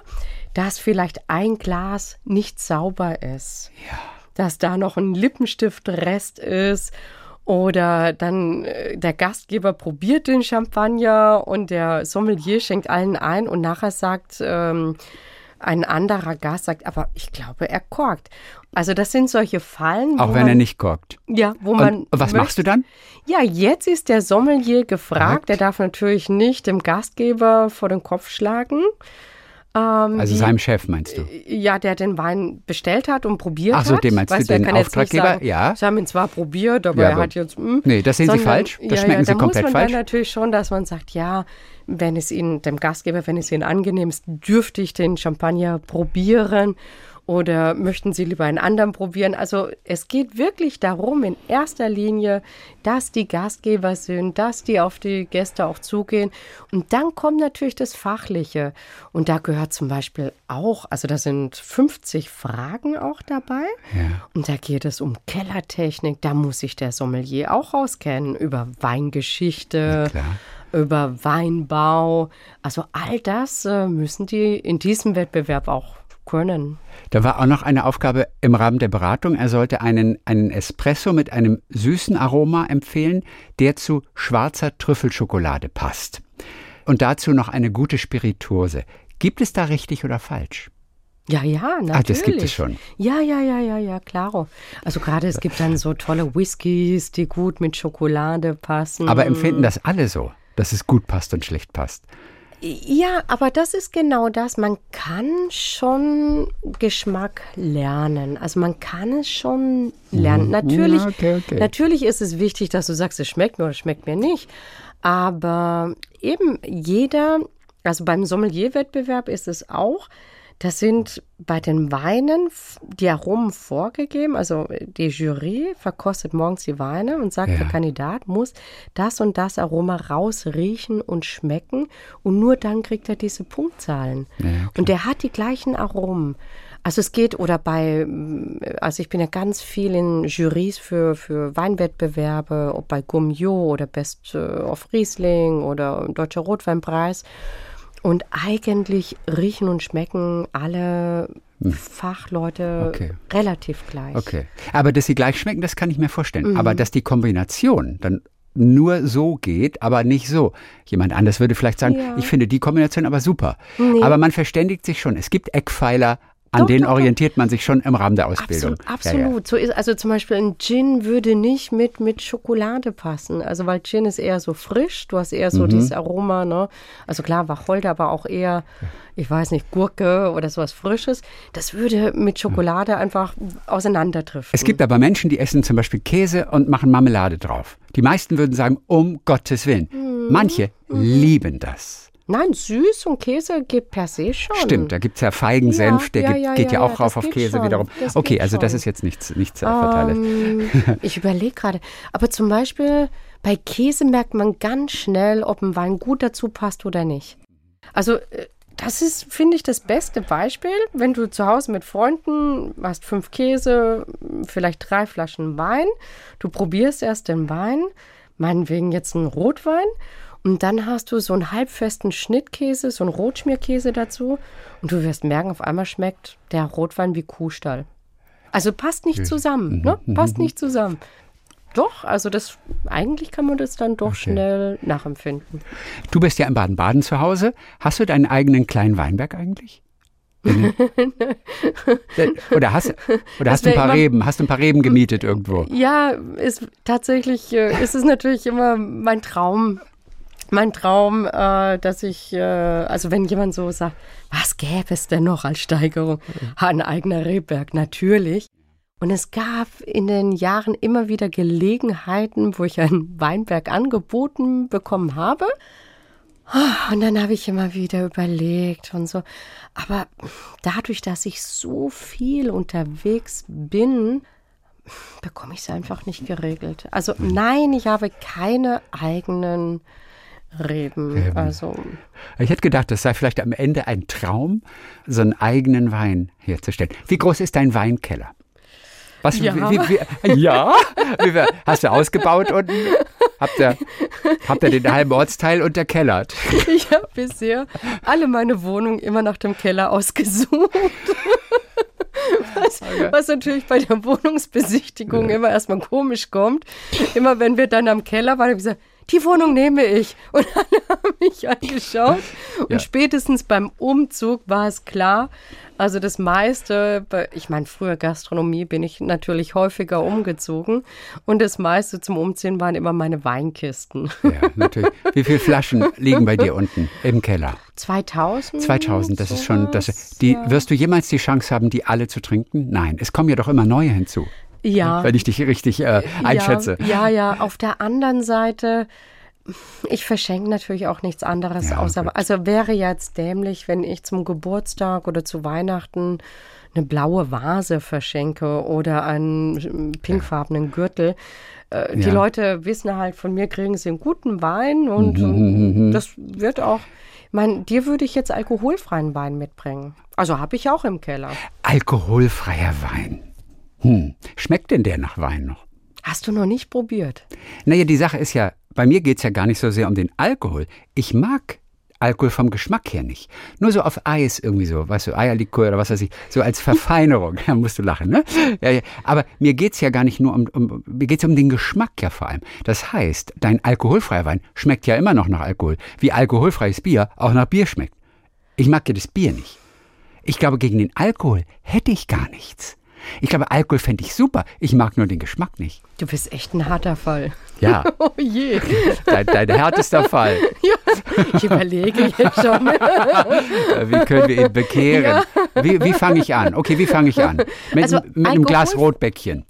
dass vielleicht ein Glas nicht sauber ist. Ja. Dass da noch ein Lippenstiftrest ist oder dann äh, der Gastgeber probiert den Champagner und der Sommelier schenkt allen ein und nachher sagt ähm, ein anderer Gast, sagt, aber ich glaube, er korkt. Also das sind solche Fallen. Auch wenn man, er nicht korkt. Ja, wo man. Und was möchte, machst du dann? Ja, jetzt ist der Sommelier gefragt. Er darf natürlich nicht dem Gastgeber vor den Kopf schlagen. Ähm, Also seinem Chef, meinst du? Ja, der den Wein bestellt hat und probiert Ach so, hat. den meinst du, weißt, den Auftraggeber? Sagen, Ja. Sie haben ihn zwar probiert, aber Ja, er hat jetzt. hm, Nee, das sehen Sie falsch. Das ja, schmecken ja, Sie da komplett muss man falsch. dann natürlich schon, dass man sagt, ja, wenn es Ihnen, dem Gastgeber, wenn es Ihnen angenehm ist, dürfte ich den Champagner probieren oder möchten Sie lieber einen anderen probieren? Also es geht wirklich darum, in erster Linie, dass die Gastgeber sind, dass die auf die Gäste auch zugehen. Und dann kommt natürlich das Fachliche. Und da gehört zum Beispiel auch, also da sind 50 Fragen auch dabei. Und da geht es um Kellertechnik, da muss sich der Sommelier auch auskennen, über Weingeschichte, über Weinbau. Also all das äh, müssen die in diesem Wettbewerb auch können. Da war auch noch eine Aufgabe im Rahmen der Beratung. Er sollte einen, einen Espresso mit einem süßen Aroma empfehlen, der zu schwarzer Trüffelschokolade passt. Und dazu noch eine gute Spirituose. Gibt es da richtig oder falsch? Ja, ja, natürlich. Ah, das gibt es schon. Ja, ja, ja, ja, ja, klaro. Also gerade es gibt dann so tolle Whiskys, die gut mit Schokolade passen. Aber empfinden das alle so, dass es gut passt und schlecht passt? Ja, aber das ist genau das. Man kann schon Geschmack lernen. Also man kann es schon lernen. Natürlich, Ja, okay, okay. natürlich ist es wichtig, dass du sagst, es schmeckt mir oder es schmeckt mir nicht. Aber eben jeder, also beim Sommelier-Wettbewerb ist es auch, das sind bei den Weinen die Aromen vorgegeben. Also die Jury verkostet morgens die Weine und sagt, Ja. der Kandidat muss das und das Aroma rausriechen und schmecken. Und nur dann kriegt er diese Punktzahlen. und der hat die gleichen Aromen. Also es geht, oder bei, also ich bin ja ganz viel in Jurys für, für Weinwettbewerbe, ob bei Gummio oder Best äh, of Riesling oder Deutscher Rotweinpreis. Und eigentlich riechen und schmecken alle Fachleute Hm. Okay. relativ gleich. Okay. Aber dass sie gleich schmecken, das kann ich mir vorstellen. Mhm. Aber dass die Kombination dann nur so geht, aber nicht so. Jemand anders würde vielleicht sagen, Ja. ich finde die Kombination aber super. Nee. Aber man verständigt sich schon. Es gibt Eckpfeiler, an Doch, denen doch, orientiert man sich schon im Rahmen der Ausbildung. Absolut, Ja, absolut. So ist, also zum Beispiel ein Gin würde nicht mit, mit Schokolade passen. Also weil Gin ist eher so frisch, du hast eher so Mhm. dieses Aroma, ne? Also klar, Wacholder, aber auch eher, ich weiß nicht, Gurke oder sowas Frisches. Das würde mit Schokolade einfach auseinanderdriften. Es gibt aber Menschen, die essen zum Beispiel Käse und machen Marmelade drauf. Die meisten würden sagen, um Gottes Willen. Mhm. Manche lieben das. Nein, süß und Käse geht per se schon. Stimmt, da gibt es ja Feigensenf, der Ja, gibt, ja, geht ja, ja, auch ja, rauf das auf Käse schon. wiederum. Das okay, also das schon. ist jetzt nichts, nichts äh. Ähm, ich überlege gerade. Aber zum Beispiel bei Käse merkt man ganz schnell, ob ein Wein gut dazu passt oder nicht. Also äh, das ist, finde ich, das beste Beispiel, wenn du zu Hause mit Freunden hast fünf Käse, vielleicht drei Flaschen Wein, du probierst erst den Wein, meinetwegen jetzt einen Rotwein und dann hast du so einen halbfesten Schnittkäse, so einen Rotschmierkäse dazu und du wirst merken, auf einmal schmeckt der Rotwein wie Kuhstall. Also passt nicht zusammen, ne? Passt nicht zusammen. Doch, also das eigentlich kann man das dann doch schnell nachempfinden. Du bist ja in Baden-Baden zu Hause. Hast du deinen eigenen kleinen Weinberg eigentlich? *laughs* oder hast, oder hast du ein paar immer- Reben? Hast du ein paar Reben gemietet irgendwo? Ja, ist tatsächlich äh, ist es natürlich immer mein Traum. Mein Traum, äh, dass ich, äh, also wenn jemand so sagt, was gäbe es denn noch als Steigerung? Ein eigener Rebberg, natürlich. Und es gab in den Jahren immer wieder Gelegenheiten, wo ich einen Weinberg angeboten bekommen habe. Ah, Und dann habe ich immer wieder überlegt und so. Aber dadurch, dass ich so viel unterwegs bin, bekomme ich es einfach nicht geregelt. Also nein, ich habe keine eigenen Reben. Also Ich hätte gedacht, das sei vielleicht am Ende ein Traum, so einen eigenen Wein herzustellen. Wie groß ist dein Weinkeller? Was, Ja. Wie, wie, ja? Hast du ausgebaut unten? Habt ihr, habt ihr den halben Ortsteil unterkellert? ich habe bisher alle meine Wohnungen immer nach dem Keller ausgesucht. Was, was natürlich bei der Wohnungsbesichtigung immer erstmal komisch kommt. Immer wenn wir dann am Keller waren, habe ich gesagt, die Wohnung nehme ich. *laughs* Und alle haben mich angeschaut. Und Ja. spätestens beim Umzug war es klar, Also das meiste, ich meine, früher Gastronomie bin ich natürlich häufiger umgezogen und das meiste zum Umziehen waren immer meine Weinkisten. Ja, natürlich. Wie viele Flaschen *laughs* liegen bei dir unten im Keller? 2000. 2000, das ist schon, das, die, wirst du jemals die Chance haben, die alle zu trinken? Nein, es kommen ja doch immer neue hinzu. Ja. Wenn ich dich richtig äh, einschätze. Ja, ja, ja. Auf der anderen Seite, ich verschenke natürlich auch nichts anderes ja, außer. Gut. Also wäre jetzt dämlich, wenn ich zum Geburtstag oder zu Weihnachten eine blaue Vase verschenke oder einen pinkfarbenen Gürtel. Äh, die ja. Leute wissen halt, von mir kriegen sie einen guten Wein und, mhm, und mhm, mhm. das wird auch. Ich meine, dir würde ich jetzt alkoholfreien Wein mitbringen. Also habe ich auch im Keller. Alkoholfreier Wein. Hm, schmeckt denn der nach Wein noch? Hast du noch nicht probiert? Naja, die Sache ist ja, bei mir geht es ja gar nicht so sehr um den Alkohol. Ich mag Alkohol vom Geschmack her nicht. Nur so auf Eis irgendwie so, weißt du, Eierlikör oder was weiß ich, so als Verfeinerung. *laughs* da musst du lachen, ne? Ja, ja. Aber mir geht es ja gar nicht nur um, um mir geht es um den Geschmack ja vor allem. Das heißt, dein alkoholfreier Wein schmeckt ja immer noch nach Alkohol, wie alkoholfreies Bier auch nach Bier schmeckt. Ich mag ja das Bier nicht. Ich glaube, gegen den Alkohol hätte ich gar nichts. Ich glaube, Alkohol fände ich super. Ich mag nur den Geschmack nicht. Du bist echt ein harter Fall. Ja. *laughs* oh je. *laughs* Dein, dein härtester Fall. *laughs* Ja, ich überlege jetzt schon. wie können wir ihn bekehren? Ja. Wie, wie fange ich an? Okay, wie fange ich an? Mit, also, mit einem Glas Rotbäckchen.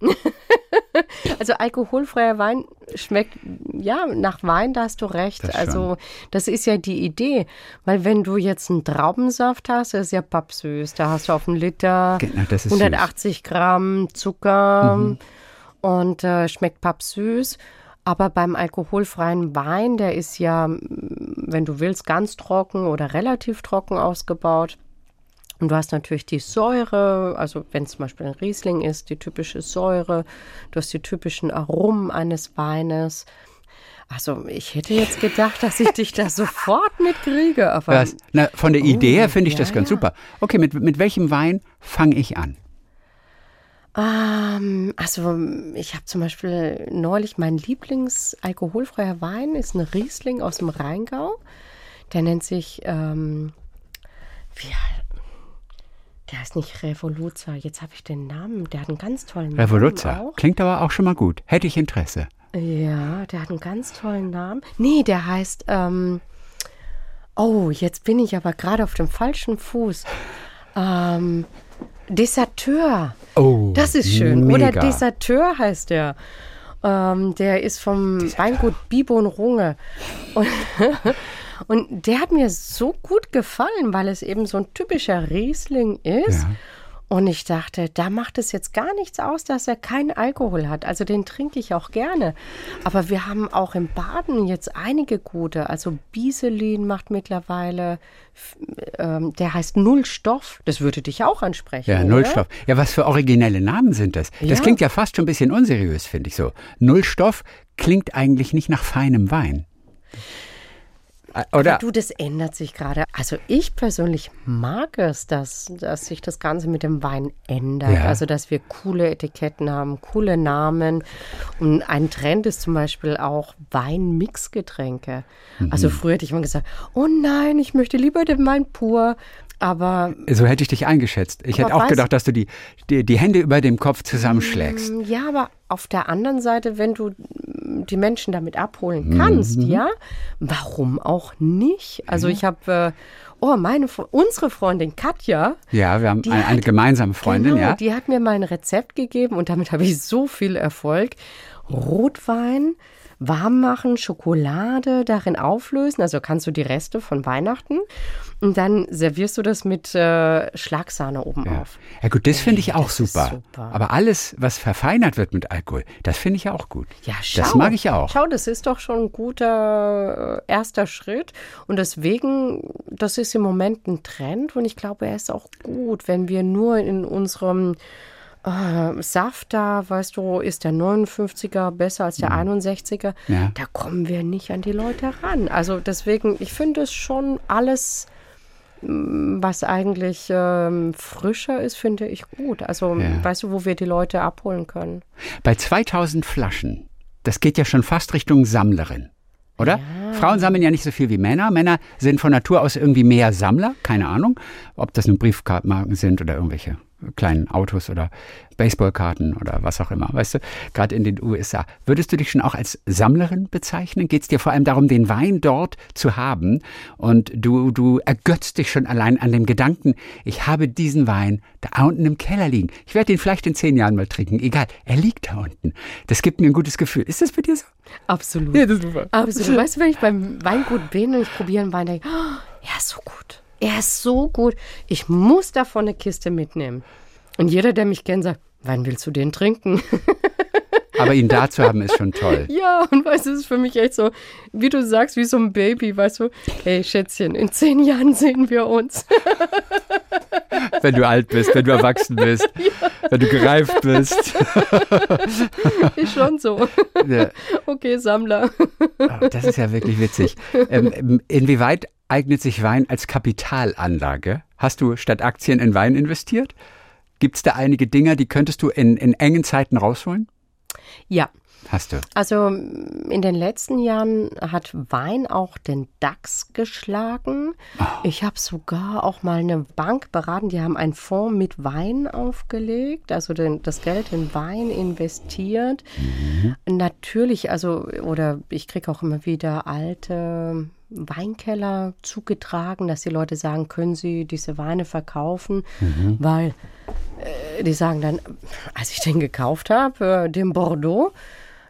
*laughs* Also alkoholfreier Wein schmeckt ja nach Wein, da hast du recht. Das also das ist ja die Idee, weil wenn du jetzt einen Traubensaft hast, das ist ja pappsüß. Da hast du auf einen Liter genau, 180 süß. Gramm Zucker mhm. und äh, schmeckt pappsüß. Aber beim alkoholfreien Wein, der ist ja, wenn du willst, ganz trocken oder relativ trocken ausgebaut. Und du hast natürlich die Säure, also wenn es zum Beispiel ein Riesling ist, die typische Säure. Du hast die typischen Aromen eines Weines. Also ich hätte jetzt gedacht, dass ich dich da sofort mitkriege. Aber das, na, von der Idee her oh, finde ich ja, das ganz ja. super. Okay, mit, mit welchem Wein fange ich an? Ähm, also ich habe zum Beispiel neulich mein Lieblingsalkoholfreier Wein ist ein Riesling aus dem Rheingau. Der nennt sich ähm, wie der heißt nicht Revoluzer. Jetzt habe ich den Namen. Der hat einen ganz tollen Revoluzer. Namen. Revoluzer. Klingt aber auch schon mal gut. Hätte ich Interesse. Ja, der hat einen ganz tollen Namen. Nee, der heißt. Ähm, oh, jetzt bin ich aber gerade auf dem falschen Fuß. Ähm, Deserteur. Oh, das ist schön. Mega. Oder Deserteur heißt der. Ähm, der ist vom Deserteur. Weingut Bibon Runge. Und *laughs* Und der hat mir so gut gefallen, weil es eben so ein typischer Riesling ist. Ja. Und ich dachte, da macht es jetzt gar nichts aus, dass er keinen Alkohol hat. Also den trinke ich auch gerne. Aber wir haben auch im Baden jetzt einige gute. Also Bieselin macht mittlerweile, ähm, der heißt Nullstoff. Das würde dich auch ansprechen. Ja, oder? Nullstoff. Ja, was für originelle Namen sind das? Das ja. klingt ja fast schon ein bisschen unseriös, finde ich so. Nullstoff klingt eigentlich nicht nach feinem Wein. Äh, oder? Aber du, das ändert sich gerade. Also ich persönlich mag es, dass, dass sich das Ganze mit dem Wein ändert. Ja. Also dass wir coole Etiketten haben, coole Namen. Und ein Trend ist zum Beispiel auch Wein-Mixgetränke. Mhm. Also früher hätte ich mal gesagt, oh nein, ich möchte lieber den Wein pur. Aber. So hätte ich dich eingeschätzt. Ich hätte auch gedacht, dass du die, die, die Hände über dem Kopf zusammenschlägst. Mm, ja, aber auf der anderen Seite, wenn du die Menschen damit abholen kannst, mhm. ja, warum auch nicht? Also ich habe, äh, oh, meine, unsere Freundin Katja. Ja, wir haben eine, hat, eine, gemeinsame Freundin, genau, ja. Die hat mir mal ein Rezept gegeben und damit habe ich so viel Erfolg. Rotwein warm machen, Schokolade darin auflösen, also kannst du die Reste von Weihnachten und dann servierst du das mit äh, Schlagsahne oben ja. auf. Ja gut, das finde ich auch super. super. Aber alles, was verfeinert wird mit Alkohol, das finde ich auch gut. Ja, schau. Das mag ich auch. Schau, das ist doch schon ein guter äh, erster Schritt und deswegen, das ist im Moment ein Trend und ich glaube, er ist auch gut, wenn wir nur in unserem äh, Saft da, weißt du, ist der 59er besser als der mhm. 61er. Ja. Da kommen wir nicht an die Leute ran. Also deswegen, ich finde es schon alles, mm, was eigentlich ähm, frischer ist, finde ich gut. Also ja. weißt du, wo wir die Leute abholen können. Bei 2000 Flaschen, das geht ja schon fast Richtung Sammlerin. oder? Ja. Frauen sammeln ja nicht so viel wie Männer. Männer sind von Natur aus irgendwie mehr Sammler, keine Ahnung, ob das nun Briefmarken sind oder irgendwelche kleinen Autos oder Baseballkarten oder was auch immer, weißt du, gerade in den USA. Würdest du dich schon auch als Sammlerin bezeichnen? Geht es dir vor allem darum, den Wein dort zu haben und du, du ergötzt dich schon allein an dem Gedanken, ich habe diesen Wein da unten im Keller liegen. Ich werde ihn vielleicht in zehn Jahren mal trinken. Egal, er liegt da unten. Das gibt mir ein gutes Gefühl. Ist das bei dir so? Absolut. Ja, das ist super. Absolut. Weißt du, wenn ich beim Weingut bin und ich probiere einen Wein, denke ich, oh, er ist so gut. Er ist so gut. Ich muss davon eine Kiste mitnehmen. Und jeder, der mich kennt, sagt, wann willst du den trinken? *laughs* Aber ihn da zu haben, ist schon toll. Ja, und weißt du, es ist für mich echt so, wie du sagst, wie so ein Baby, weißt du, hey Schätzchen, in zehn Jahren sehen wir uns. *laughs* Wenn du alt bist, wenn du erwachsen bist, *laughs* wenn du gereift bist. Ist schon so. Ja. Okay, Sammler. Oh, das ist ja wirklich witzig. Ähm, inwieweit eignet sich Wein als Kapitalanlage? Hast du statt Aktien in Wein investiert? Gibt es da einige Dinge, die könntest du in, in engen Zeiten rausholen? Ja, Hast du. Also in den letzten Jahren hat Wein auch den DAX geschlagen. Ich habe sogar auch mal eine Bank beraten, die haben einen Fonds mit Wein aufgelegt, also den, das Geld in Wein investiert. Natürlich, also, oder ich kriege auch immer wieder alte Weinkeller zugetragen, dass die Leute sagen, können sie diese Weine verkaufen, weil äh, die sagen dann, als ich den gekauft habe, äh, den Bordeaux,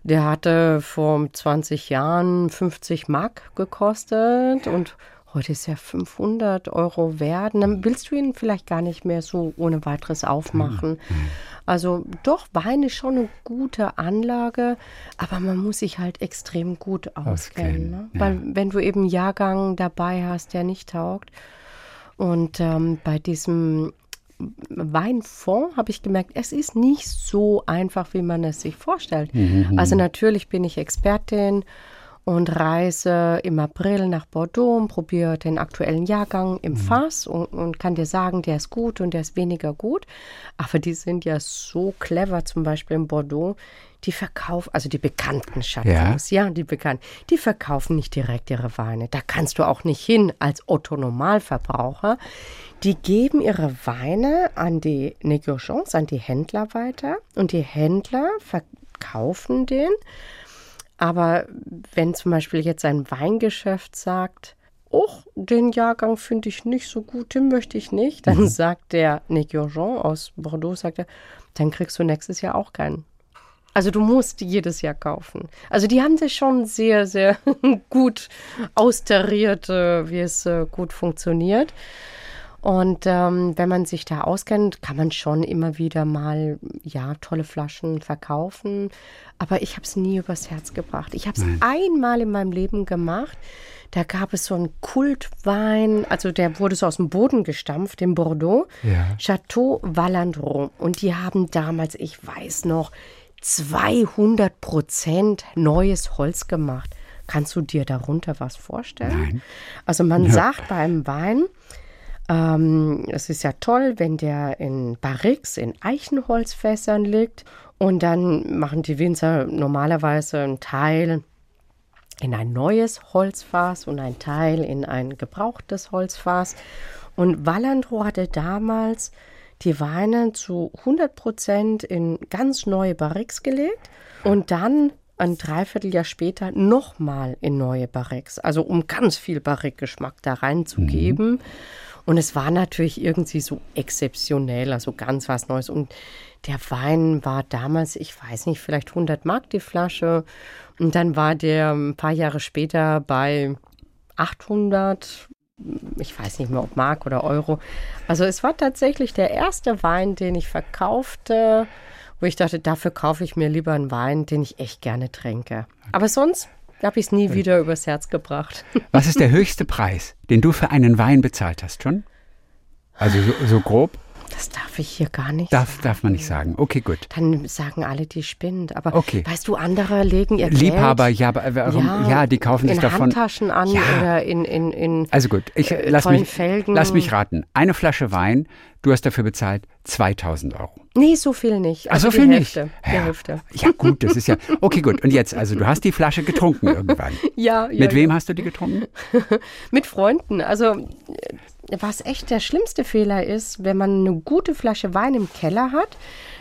der hatte vor 20 Jahren 50 Mark gekostet und heute ist er 500 Euro wert. Dann willst du ihn vielleicht gar nicht mehr so ohne weiteres aufmachen. Also doch, Wein ist schon eine gute Anlage, aber man muss sich halt extrem gut auskennen. Auskennen, Ne? ja. Weil wenn du eben einen Jahrgang dabei hast, der nicht taugt. Und ähm, bei diesem Weinfonds habe ich gemerkt, es ist nicht so einfach, wie man es sich vorstellt. Also natürlich bin ich Expertin und reise im April nach Bordeaux und probiere den aktuellen Jahrgang im Fass und, und kann dir sagen, der ist gut und der ist weniger gut. Aber die sind ja so clever, zum Beispiel in Bordeaux. Die verkaufen, also die bekannten Chateaus, ja, die bekannten, die verkaufen nicht direkt ihre Weine. Da kannst du auch nicht hin als Otto-Normalverbraucher. Die geben ihre Weine an die Negociants, an die Händler weiter und die Händler verkaufen den. Aber wenn zum Beispiel jetzt ein Weingeschäft sagt, oh, den Jahrgang finde ich nicht so gut, den möchte ich nicht, dann sagt der Negociant aus Bordeaux, sagt er, dann kriegst du nächstes Jahr auch keinen. Also du musst jedes Jahr kaufen. Also die haben sich schon sehr, sehr *laughs* gut austariert, äh, wie es äh, gut funktioniert. Und ähm, wenn man sich da auskennt, kann man schon immer wieder mal ja tolle Flaschen verkaufen. Aber ich habe es nie übers Herz gebracht. Ich habe es einmal in meinem Leben gemacht. Da gab es so einen Kultwein, also der wurde so aus dem Boden gestampft in Bordeaux. Ja. Chateau Valandron. Und die haben damals, ich weiß noch, 200 Prozent neues Holz gemacht. Kannst du dir darunter was vorstellen? Nein. Also man sagt beim Wein, ähm, es ist ja toll, wenn der in Barriques, in Eichenholzfässern liegt. Und dann machen die Winzer normalerweise einen Teil in ein neues Holzfass und ein Teil in ein gebrauchtes Holzfass. Und Wallandro hatte damals die Weine zu 100 Prozent in ganz neue Barriques gelegt und dann ein Dreivierteljahr später nochmal in neue Barriques, also um ganz viel Barrique-Geschmack da reinzugeben. Und es war natürlich irgendwie so exzeptionell, also ganz was Neues. Und der Wein war damals, ich weiß nicht, vielleicht 100 Mark die Flasche. Und dann war der ein paar Jahre später bei 800, ich weiß nicht mehr, ob Mark oder Euro. Also es war tatsächlich der erste Wein, den ich verkaufte, wo ich dachte, dafür kaufe ich mir lieber einen Wein, den ich echt gerne trinke. Aber sonst habe ich es nie wieder übers Herz gebracht. *laughs* Was ist der höchste Preis, den du für einen Wein bezahlt hast schon? Also so, so grob? Das darf ich hier gar nicht. Darf, darf man nicht sagen. Okay, gut. Dann sagen alle, die spinnt. Aber Okay. weißt du, andere legen ihr Liebhaber, Geld ja, aber warum? Ja, die kaufen in sich davon. Handtaschen an Ja. oder in, in, in Also gut, ich äh, lass mich, Felgen. lass mich raten. Eine Flasche Wein, du hast dafür bezahlt 2000 Euro. Nee, so viel nicht. Also Also so die viel Hälfte. nicht. Die ja. Hälfte. Ja, gut, das ist ja. Okay, gut. Und jetzt, also du hast die Flasche getrunken irgendwann. *laughs* Ja, ja. Mit wem ja. hast du die getrunken? *laughs* Mit Freunden. Also, äh, was echt der schlimmste Fehler ist, wenn man eine gute Flasche Wein im Keller hat,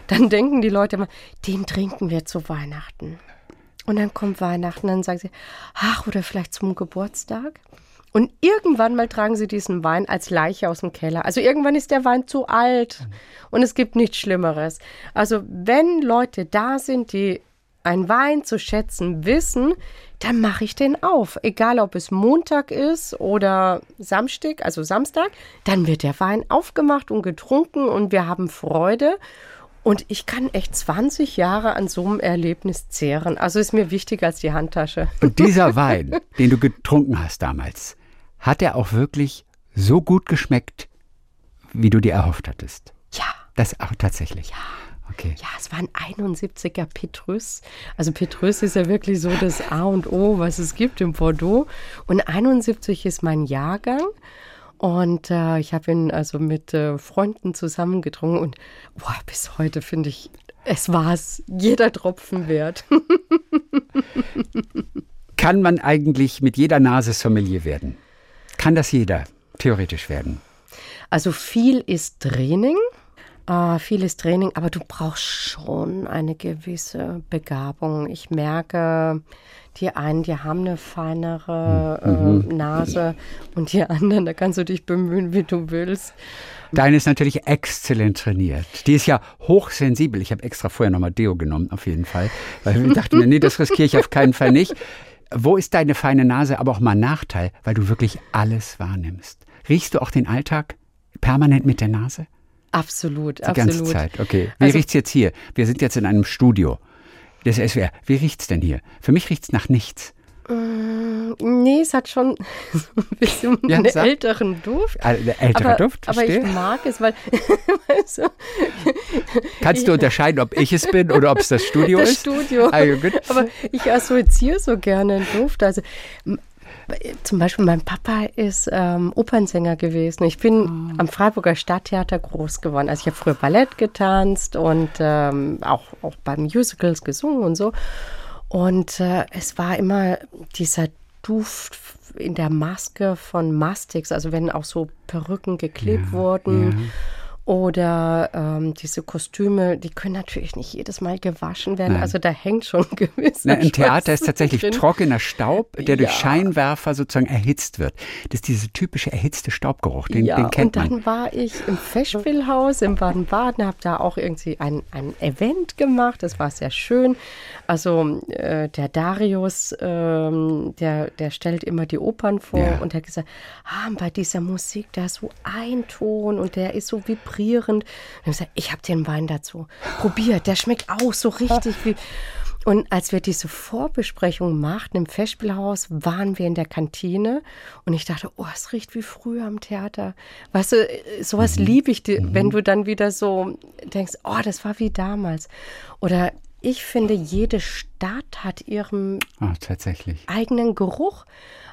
dann denken die Leute immer, den trinken wir zu Weihnachten. Und dann kommt Weihnachten, dann sagen sie, ach, oder vielleicht zum Geburtstag. Und irgendwann mal tragen sie diesen Wein als Leiche aus dem Keller. Also irgendwann ist der Wein zu alt und es gibt nichts Schlimmeres. Also wenn Leute da sind, die ein Wein zu schätzen wissen, dann mache ich den auf. Egal ob es Montag ist oder Samstag, also Samstag, dann wird der Wein aufgemacht und getrunken und wir haben Freude. Und ich kann echt 20 Jahre an so einem Erlebnis zehren. Also ist mir wichtiger als die Handtasche. Und dieser *laughs* Wein, den du getrunken hast damals, hat er auch wirklich so gut geschmeckt, wie du dir erhofft hattest? Ja. Das auch tatsächlich. Ja. Okay. Ja, es war ein 71er Petrus. Also Petrus ist ja wirklich so das A und O, was es gibt im Bordeaux. Und 71 ist mein Jahrgang. Und äh, ich habe ihn also mit äh, Freunden zusammengetrunken. Und boah, bis heute finde ich, es war es jeder Tropfen wert. *laughs* Kann man eigentlich mit jeder Nase Sommelier werden? Kann das jeder theoretisch werden? Also viel ist Training. Äh, viel ist Training, aber du brauchst schon eine gewisse Begabung. Ich merke, die einen, die haben eine feinere äh, Nase und die anderen, da kannst du dich bemühen, wie du willst. Deine ist natürlich exzellent trainiert. Die ist ja hochsensibel. Ich habe extra vorher nochmal Deo genommen, auf jeden Fall. Weil ich dachte mir, nee, das riskiere ich auf keinen Fall nicht. Wo ist deine feine Nase aber auch mal Nachteil, weil du wirklich alles wahrnimmst? Riechst du auch den Alltag permanent mit der Nase? Absolut, Die absolut. ganze Zeit, okay. Wie Also- riecht's jetzt hier? Wir sind jetzt in einem Studio des SWR. Wie riecht's denn hier? Für mich riecht's nach nichts. Nee, es hat schon *laughs* so ein bisschen Ja, einen sag. älteren Duft. Äh, der ältere aber, Duft, aber ich mag es, weil *laughs* weißt du, *laughs* Kannst du unterscheiden, ob ich es bin oder ob es das Studio das ist? Studio. Ah, ja, gut. Aber ich assoziiere so gerne einen Duft. Also zum Beispiel mein Papa ist ähm, Opernsänger gewesen. Ich bin Ah. am Freiburger Stadttheater groß geworden. Also ich habe früher Ballett getanzt und ähm, auch, auch bei Musicals gesungen und so. Und äh, es war immer dieser Duft in der Maske von Mastix, also wenn auch so Perücken geklebt wurden. Oder ähm, diese Kostüme, die können natürlich nicht jedes Mal gewaschen werden. Nein. Also da hängt schon gewiss. Im Theater ist tatsächlich drin. trockener Staub, der durch Ja. Scheinwerfer sozusagen erhitzt wird. Das ist dieser typische erhitzte Staubgeruch, den, ja, den kennt und dann man. war ich im Festspielhaus in Baden-Baden, habe da auch irgendwie ein, ein Event gemacht. Das war sehr schön. Also äh, der Darius, ähm, der, der stellt immer die Opern vor Ja. und hat gesagt, ah, bei dieser Musik, da ist so ein Ton und der ist so vibrierend. Und ich gesagt, ich habe den Wein dazu. Probiert, der schmeckt auch so richtig wie. Und als wir diese Vorbesprechung machten im Festspielhaus, waren wir in der Kantine und ich dachte, oh, es riecht wie früher am Theater. Weißt du, sowas liebe ich, die- wenn du dann wieder so denkst, oh, das war wie damals. Oder ich finde, jede Stadt hat ihren Ah, tatsächlich. eigenen Geruch.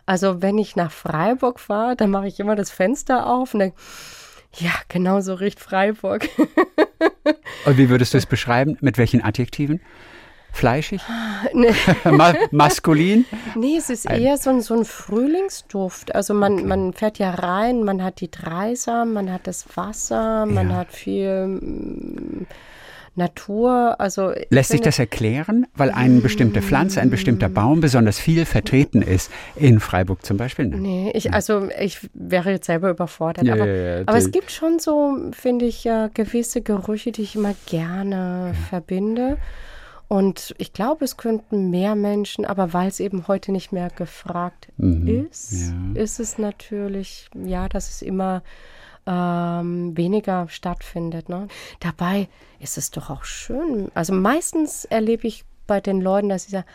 Also wenn ich nach Freiburg fahre, dann mache ich immer das Fenster auf und denke, ja, genau so riecht Freiburg. *laughs* Und wie würdest du es beschreiben? Mit welchen Adjektiven? Fleischig? Nee. *laughs* Ma maskulin? Nee, es ist eher so ein, so ein Frühlingsduft. Also man, man fährt ja rein, man hat die Dreisam, man hat das Wasser, man Ja. hat viel Natur. Also Lässt sich das erklären, weil eine bestimmte Pflanze, ein bestimmter Baum besonders viel vertreten ist? In Freiburg zum Beispiel? Nein. Nee, ich, also ich wäre jetzt selber überfordert. Ja, aber, ja, ja, aber es gibt schon so, finde ich, gewisse Gerüche, die ich immer gerne verbinde. Und ich glaube, es könnten mehr Menschen, aber weil es eben heute nicht mehr gefragt Mhm, ist, ist es natürlich, ja, dass es immer ähm, weniger stattfindet. Ne? Dabei ist es doch auch schön. Also meistens erlebe ich bei den Leuten, dass sie sagen,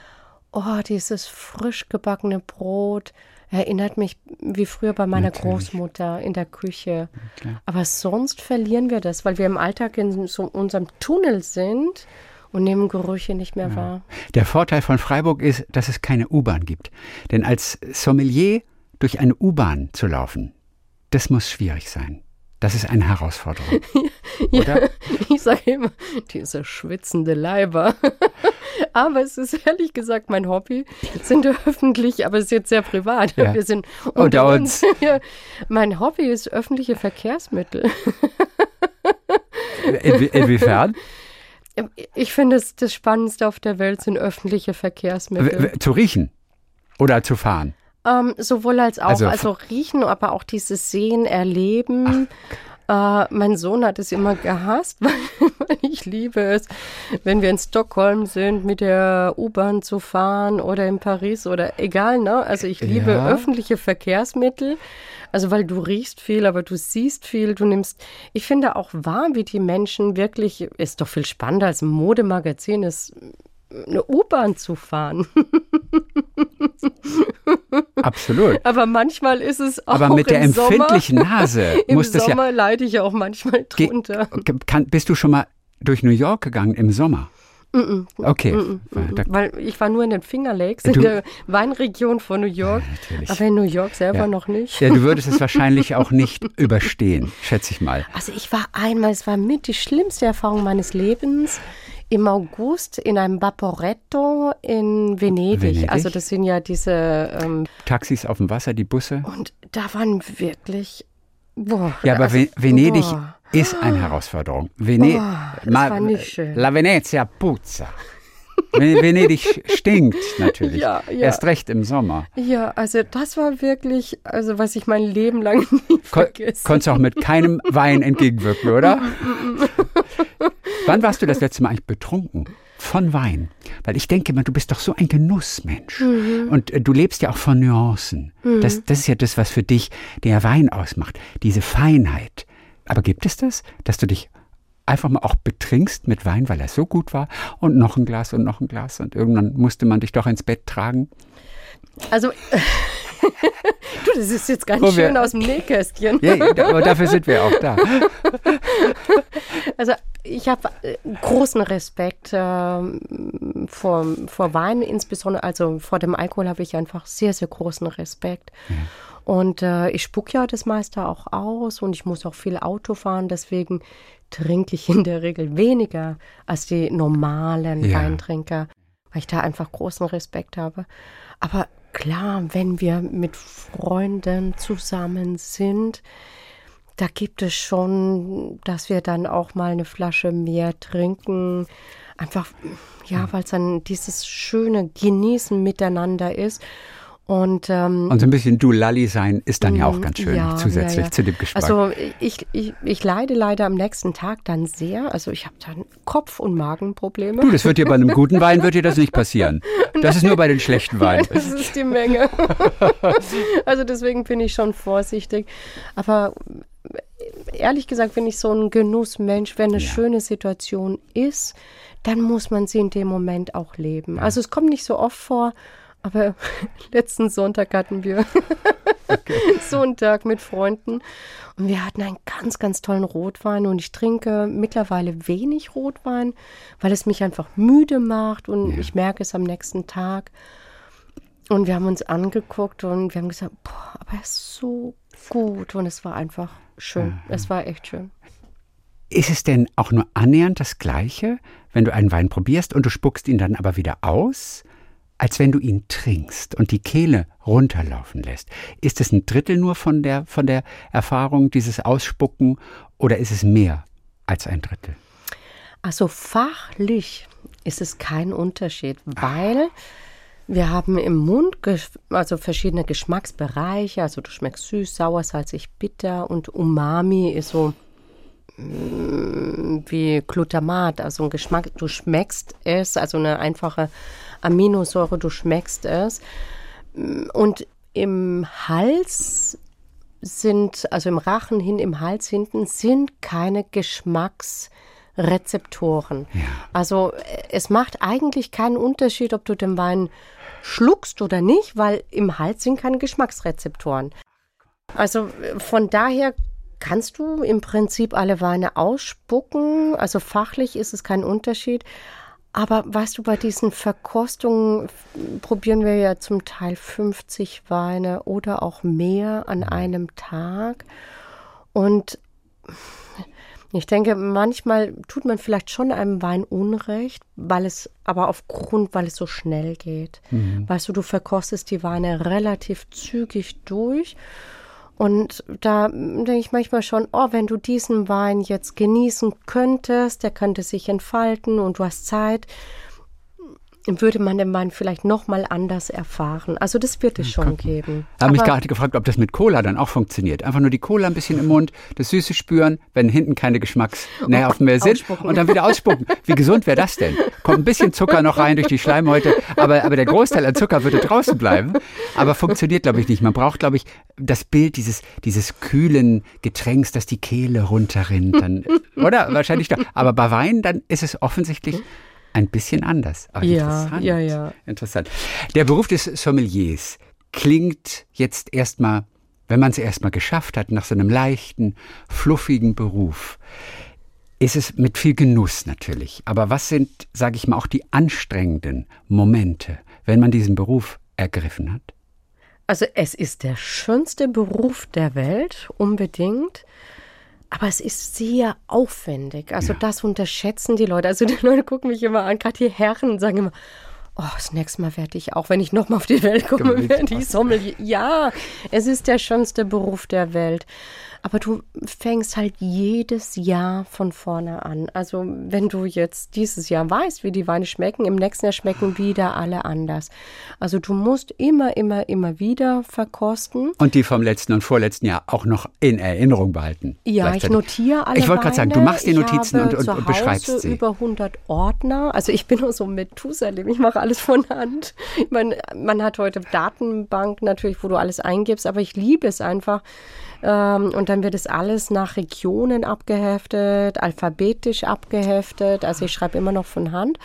oh, dieses frisch gebackene Brot erinnert mich wie früher bei meiner Natürlich. Großmutter in der Küche. klar. Aber sonst verlieren wir das, weil wir im Alltag in so unserem Tunnel sind und nehmen Gerüche nicht mehr wahr. Der Vorteil von Freiburg ist, dass es keine U-Bahn gibt. Denn als Sommelier durch eine U-Bahn zu laufen, das muss schwierig sein. Das ist eine Herausforderung. *laughs* Ja, Oder? *laughs* ich sage immer, diese schwitzende Leiber. *laughs* aber es ist ehrlich gesagt mein Hobby. Sind öffentlich, aber es ist jetzt sehr privat. Ja. Wir sind Unter uns. Ja. Mein Hobby ist öffentliche Verkehrsmittel. Inwie inwiefern? Ich finde, es das Spannendste auf der Welt sind öffentliche Verkehrsmittel. zu riechen oder zu fahren? Ähm, sowohl als auch, Also- also, riechen, aber auch dieses Sehen, Erleben. Äh, mein Sohn hat es immer gehasst, *laughs* weil, weil ich liebe es, wenn wir in Stockholm sind, mit der U-Bahn zu fahren oder in Paris oder egal, ne? Also ich liebe Ja. öffentliche Verkehrsmittel. Also weil du riechst viel, aber du siehst viel, du nimmst, ich finde auch wahr, wie die Menschen wirklich, ist doch viel spannender als ein Modemagazin ist, eine U-Bahn zu fahren. *laughs* Absolut. *laughs* Aber manchmal ist es auch Aber mit der im Sommer, empfindlichen Nase *laughs* Im muss das ja. Sommer leide ich auch manchmal Ge- drunter. Kann, bist du schon mal durch New York gegangen im Sommer? Okay. Da- Weil ich war nur in den Finger Lakes, Du- in der Weinregion von New York. natürlich. Aber in New York selber Ja. noch nicht. Ja, du würdest es *laughs* wahrscheinlich auch nicht überstehen, schätze ich mal. Also ich war einmal, es war mit die schlimmste Erfahrung meines Lebens, im August in einem Vaporetto in Venedig. Venedig? Also das sind ja diese, ähm, Taxis auf dem Wasser, die Busse. und da waren wirklich, boah. Ja, aber also, Ve- Venedig boah. ist eine Herausforderung. Vene Oh, das war nicht schön. La Venezia puzza. Ve- Venedig stinkt natürlich. Ja, ja. Erst recht im Sommer. Ja, also das war wirklich, also was ich mein Leben lang nie Kon vergesse. konntest auch mit keinem *laughs* Wein entgegenwirken, oder? Wann warst du das letzte Mal eigentlich betrunken? Von Wein. Weil ich denke immer, du bist doch so ein Genussmensch. Und äh, du lebst ja auch von Nuancen. Das, das ist ja das, was für dich der Wein ausmacht. Diese Feinheit. Aber gibt es das, dass du dich einfach mal auch betrinkst mit Wein, weil er so gut war? Und noch ein Glas und noch ein Glas. Und irgendwann musste man dich doch ins Bett tragen. Also, *laughs* du, das ist jetzt ganz Wo wir- schön aus dem Nähkästchen. Ja, aber dafür sind wir auch da. *laughs* Also, ich habe äh, großen Respekt ähm, vor, vor Wein, insbesondere, also vor dem Alkohol habe ich einfach sehr, sehr großen Respekt. Und äh, ich spuck ja das meiste auch aus und ich muss auch viel Auto fahren, deswegen trinke ich in der Regel weniger als die normalen Ja. Weintrinker, weil ich da einfach großen Respekt habe. Aber klar, wenn wir mit Freunden zusammen sind, da gibt es schon, dass wir dann auch mal eine Flasche mehr trinken. Einfach, ja, weil es dann dieses schöne Genießen miteinander ist. Und, ähm, Und so ein bisschen du Lalli sein ist dann ja auch ganz schön ja, zusätzlich ja, zu dem Geschmack. Also ich, ich, ich leide leider am nächsten Tag dann sehr. Also ich habe dann Kopf- und Magenprobleme. Du, das wird dir bei einem guten Wein wird dir das nicht passieren. *laughs* Das ist nur bei den schlechten Weinen. Das ist die Menge. *laughs* also deswegen bin ich schon vorsichtig. Aber ehrlich gesagt, wenn ich so ein Genussmensch, wenn eine Ja. schöne Situation ist, dann muss man sie in dem Moment auch leben. Also es kommt nicht so oft vor, aber *laughs* letzten Sonntag hatten wir *laughs* so einen Tag mit Freunden. Und wir hatten einen ganz, ganz tollen Rotwein. Und ich trinke mittlerweile wenig Rotwein, weil es mich einfach müde macht. Und ich merke es am nächsten Tag. Und wir haben uns angeguckt und wir haben gesagt, boah, aber er ist so gut. Und es war einfach schön. Es war echt schön. Ist es denn auch nur annähernd das Gleiche, wenn du einen Wein probierst und du spuckst ihn dann aber wieder aus, als wenn du ihn trinkst und die Kehle runterlaufen lässt? Ist es ein Drittel nur von der, von der Erfahrung, dieses Ausspucken, oder ist es mehr als ein Drittel? Also fachlich ist es kein Unterschied, weil wir haben im Mund also verschiedene Geschmacksbereiche. Also du schmeckst süß, sauer, salzig, bitter und Umami ist so mm, wie Glutamat, also ein Geschmack, du schmeckst es, also eine einfache Aminosäure, du schmeckst es. Und im Hals sind, also im Rachen hin, im Hals hinten, sind keine Geschmacksrezeptoren. Also äh, es macht eigentlich keinen Unterschied, ob du den Wein schluckst oder nicht, weil im Hals sind keine Geschmacksrezeptoren. Also von daher kannst du im Prinzip alle Weine ausspucken. Also fachlich ist es kein Unterschied. Aber weißt du, bei diesen Verkostungen probieren wir ja zum Teil 50 Weine oder auch mehr an einem Tag. Und ich denke, manchmal tut man vielleicht schon einem Wein Unrecht, weil es aber aufgrund, weil es so schnell geht. Mhm. Weißt du, du verkostest die Weine relativ zügig durch. Und da denke ich manchmal schon, oh, wenn du diesen Wein jetzt genießen könntest, der könnte sich entfalten und du hast Zeit, würde man den Wein vielleicht nochmal anders erfahren. Also das wird es schon geben. Ich habe mich gerade gefragt, ob das mit Cola dann auch funktioniert. Einfach nur die Cola ein bisschen im Mund, das Süße spüren, wenn hinten keine Geschmacksnerven mehr sind und dann wieder ausspucken. Wie gesund wäre das denn? Kommt ein bisschen Zucker noch rein durch die Schleimhäute, aber, aber der Großteil an Zucker würde draußen bleiben. Aber funktioniert, glaube ich, nicht. Man braucht, glaube ich, das Bild dieses, dieses kühlen Getränks, das die Kehle runterrinnt. Dann, oder? Wahrscheinlich doch. Aber bei Wein, dann ist es offensichtlich ein bisschen anders. Aber ja, interessant. ja, ja. Interessant. Der Beruf des Sommeliers klingt jetzt erstmal, wenn man es erstmal geschafft hat, nach so einem leichten, fluffigen Beruf, ist es mit viel Genuss natürlich. Aber was sind, sage ich mal, auch die anstrengenden Momente, wenn man diesen Beruf ergriffen hat? Also es ist der schönste Beruf der Welt, unbedingt. Aber es ist sehr aufwendig. Also ja. das unterschätzen die Leute. Also die Leute gucken mich immer an, gerade die Herren sagen immer, oh, das nächste Mal werde ich auch, wenn ich nochmal auf die Welt komme, werde ich Sommelier. Ja, es ist der schönste Beruf der Welt aber du fängst halt jedes Jahr von vorne an. Also wenn du jetzt dieses Jahr weißt, wie die Weine schmecken, im nächsten Jahr schmecken wieder alle anders. Also du musst immer, immer, immer wieder verkosten. Und die vom letzten und vorletzten Jahr auch noch in Erinnerung behalten. Ja, ich notiere alle Ich wollte gerade sagen, du machst die Notizen und, und, und beschreibst sie. über 100 Ordner. Also ich bin nur so mit Methusalem, ich mache alles von Hand. Ich meine, man hat heute Datenbank natürlich, wo du alles eingibst, aber ich liebe es einfach, ähm, und dann wird es alles nach Regionen abgeheftet, alphabetisch abgeheftet. Also ich schreibe immer noch von Hand.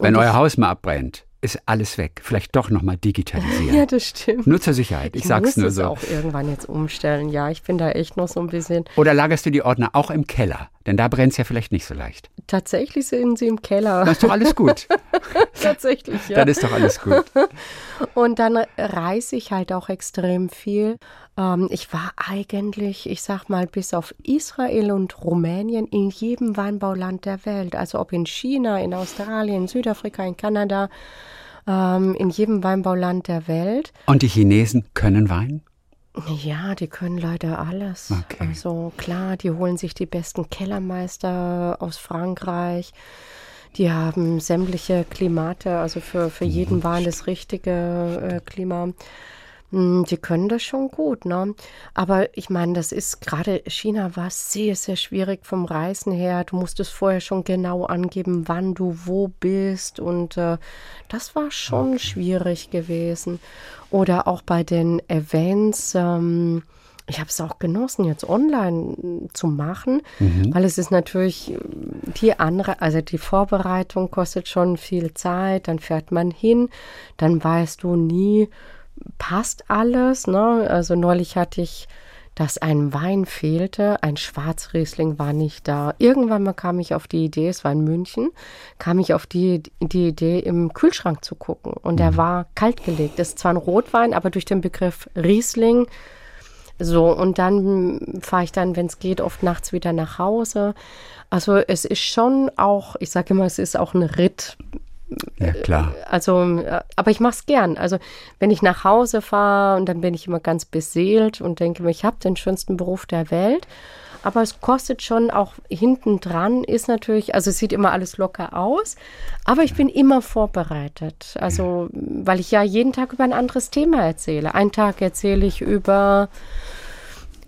Wenn euer Haus mal abbrennt, ist alles weg. Vielleicht doch nochmal digitalisieren. *laughs* ja, das stimmt. Nur zur Sicherheit. Ich, ich sag's nur so. Ich muss auch irgendwann jetzt umstellen. Ja, ich bin da echt noch so ein bisschen. Oder lagerst du die Ordner auch im Keller? Denn da brennt es ja vielleicht nicht so leicht. Tatsächlich sind sie im Keller. Das ist doch alles gut. *laughs* Tatsächlich, ja. Dann ist doch alles gut. *laughs* Und dann reise ich halt auch extrem viel. Ähm, ich war eigentlich, ich sag mal, bis auf Israel und Rumänien in jedem Weinbauland der Welt. Also ob in China, in Australien, in Südafrika, in Kanada ähm, in jedem Weinbauland der Welt. Und die Chinesen können Wein? Ja, die können leider alles. Okay. Also klar, die holen sich die besten Kellermeister aus Frankreich. Die haben sämtliche Klimate, also für, für jeden Wein das richtige äh, Klima. Hm, die können das schon gut, ne? Aber ich meine, das ist gerade China war sehr, sehr schwierig vom Reisen her. Du musstest vorher schon genau angeben, wann du wo bist und äh, das war schon okay. schwierig gewesen. Oder auch bei den Events. Ähm, ich habe es auch genossen, jetzt online zu machen, mhm. weil es ist natürlich die andere, also die Vorbereitung kostet schon viel Zeit, dann fährt man hin, dann weißt du nie, passt alles. Ne? Also neulich hatte ich, dass ein Wein fehlte, ein Schwarzriesling war nicht da. Irgendwann mal kam ich auf die Idee, es war in München, kam ich auf die, die Idee, im Kühlschrank zu gucken. Und der mhm. war kaltgelegt. Das ist zwar ein Rotwein, aber durch den Begriff Riesling so, und dann fahre ich dann, wenn es geht, oft nachts wieder nach Hause. Also es ist schon auch, ich sage immer, es ist auch ein Ritt ja, klar. Also, äh, aber ich mache es gern. Also, wenn ich nach Hause fahre und dann bin ich immer ganz beseelt und denke mir, ich habe den schönsten Beruf der Welt. Aber es kostet schon auch hinten dran ist natürlich, also es sieht immer alles locker aus, aber ich bin immer vorbereitet. Also, weil ich ja jeden Tag über ein anderes Thema erzähle. Einen Tag erzähle ich über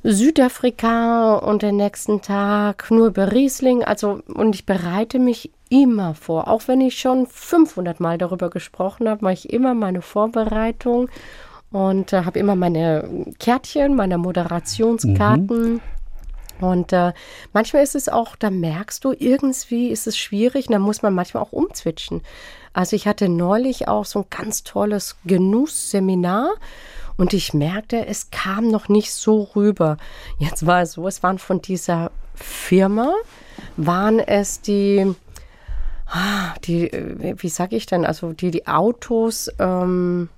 Südafrika und den nächsten Tag nur über Riesling. Also, und ich bereite mich immer vor. Auch wenn ich schon 500 Mal darüber gesprochen habe, mache ich immer meine Vorbereitung und äh, habe immer meine Kärtchen, meine Moderationskarten. Mhm. Und äh, manchmal ist es auch, da merkst du, irgendwie ist es schwierig, da muss man manchmal auch umzwitschen. Also ich hatte neulich auch so ein ganz tolles Genussseminar und ich merkte, es kam noch nicht so rüber. Jetzt war es so, es waren von dieser Firma, waren es die, die, wie sage ich denn, also die die Autos ähm,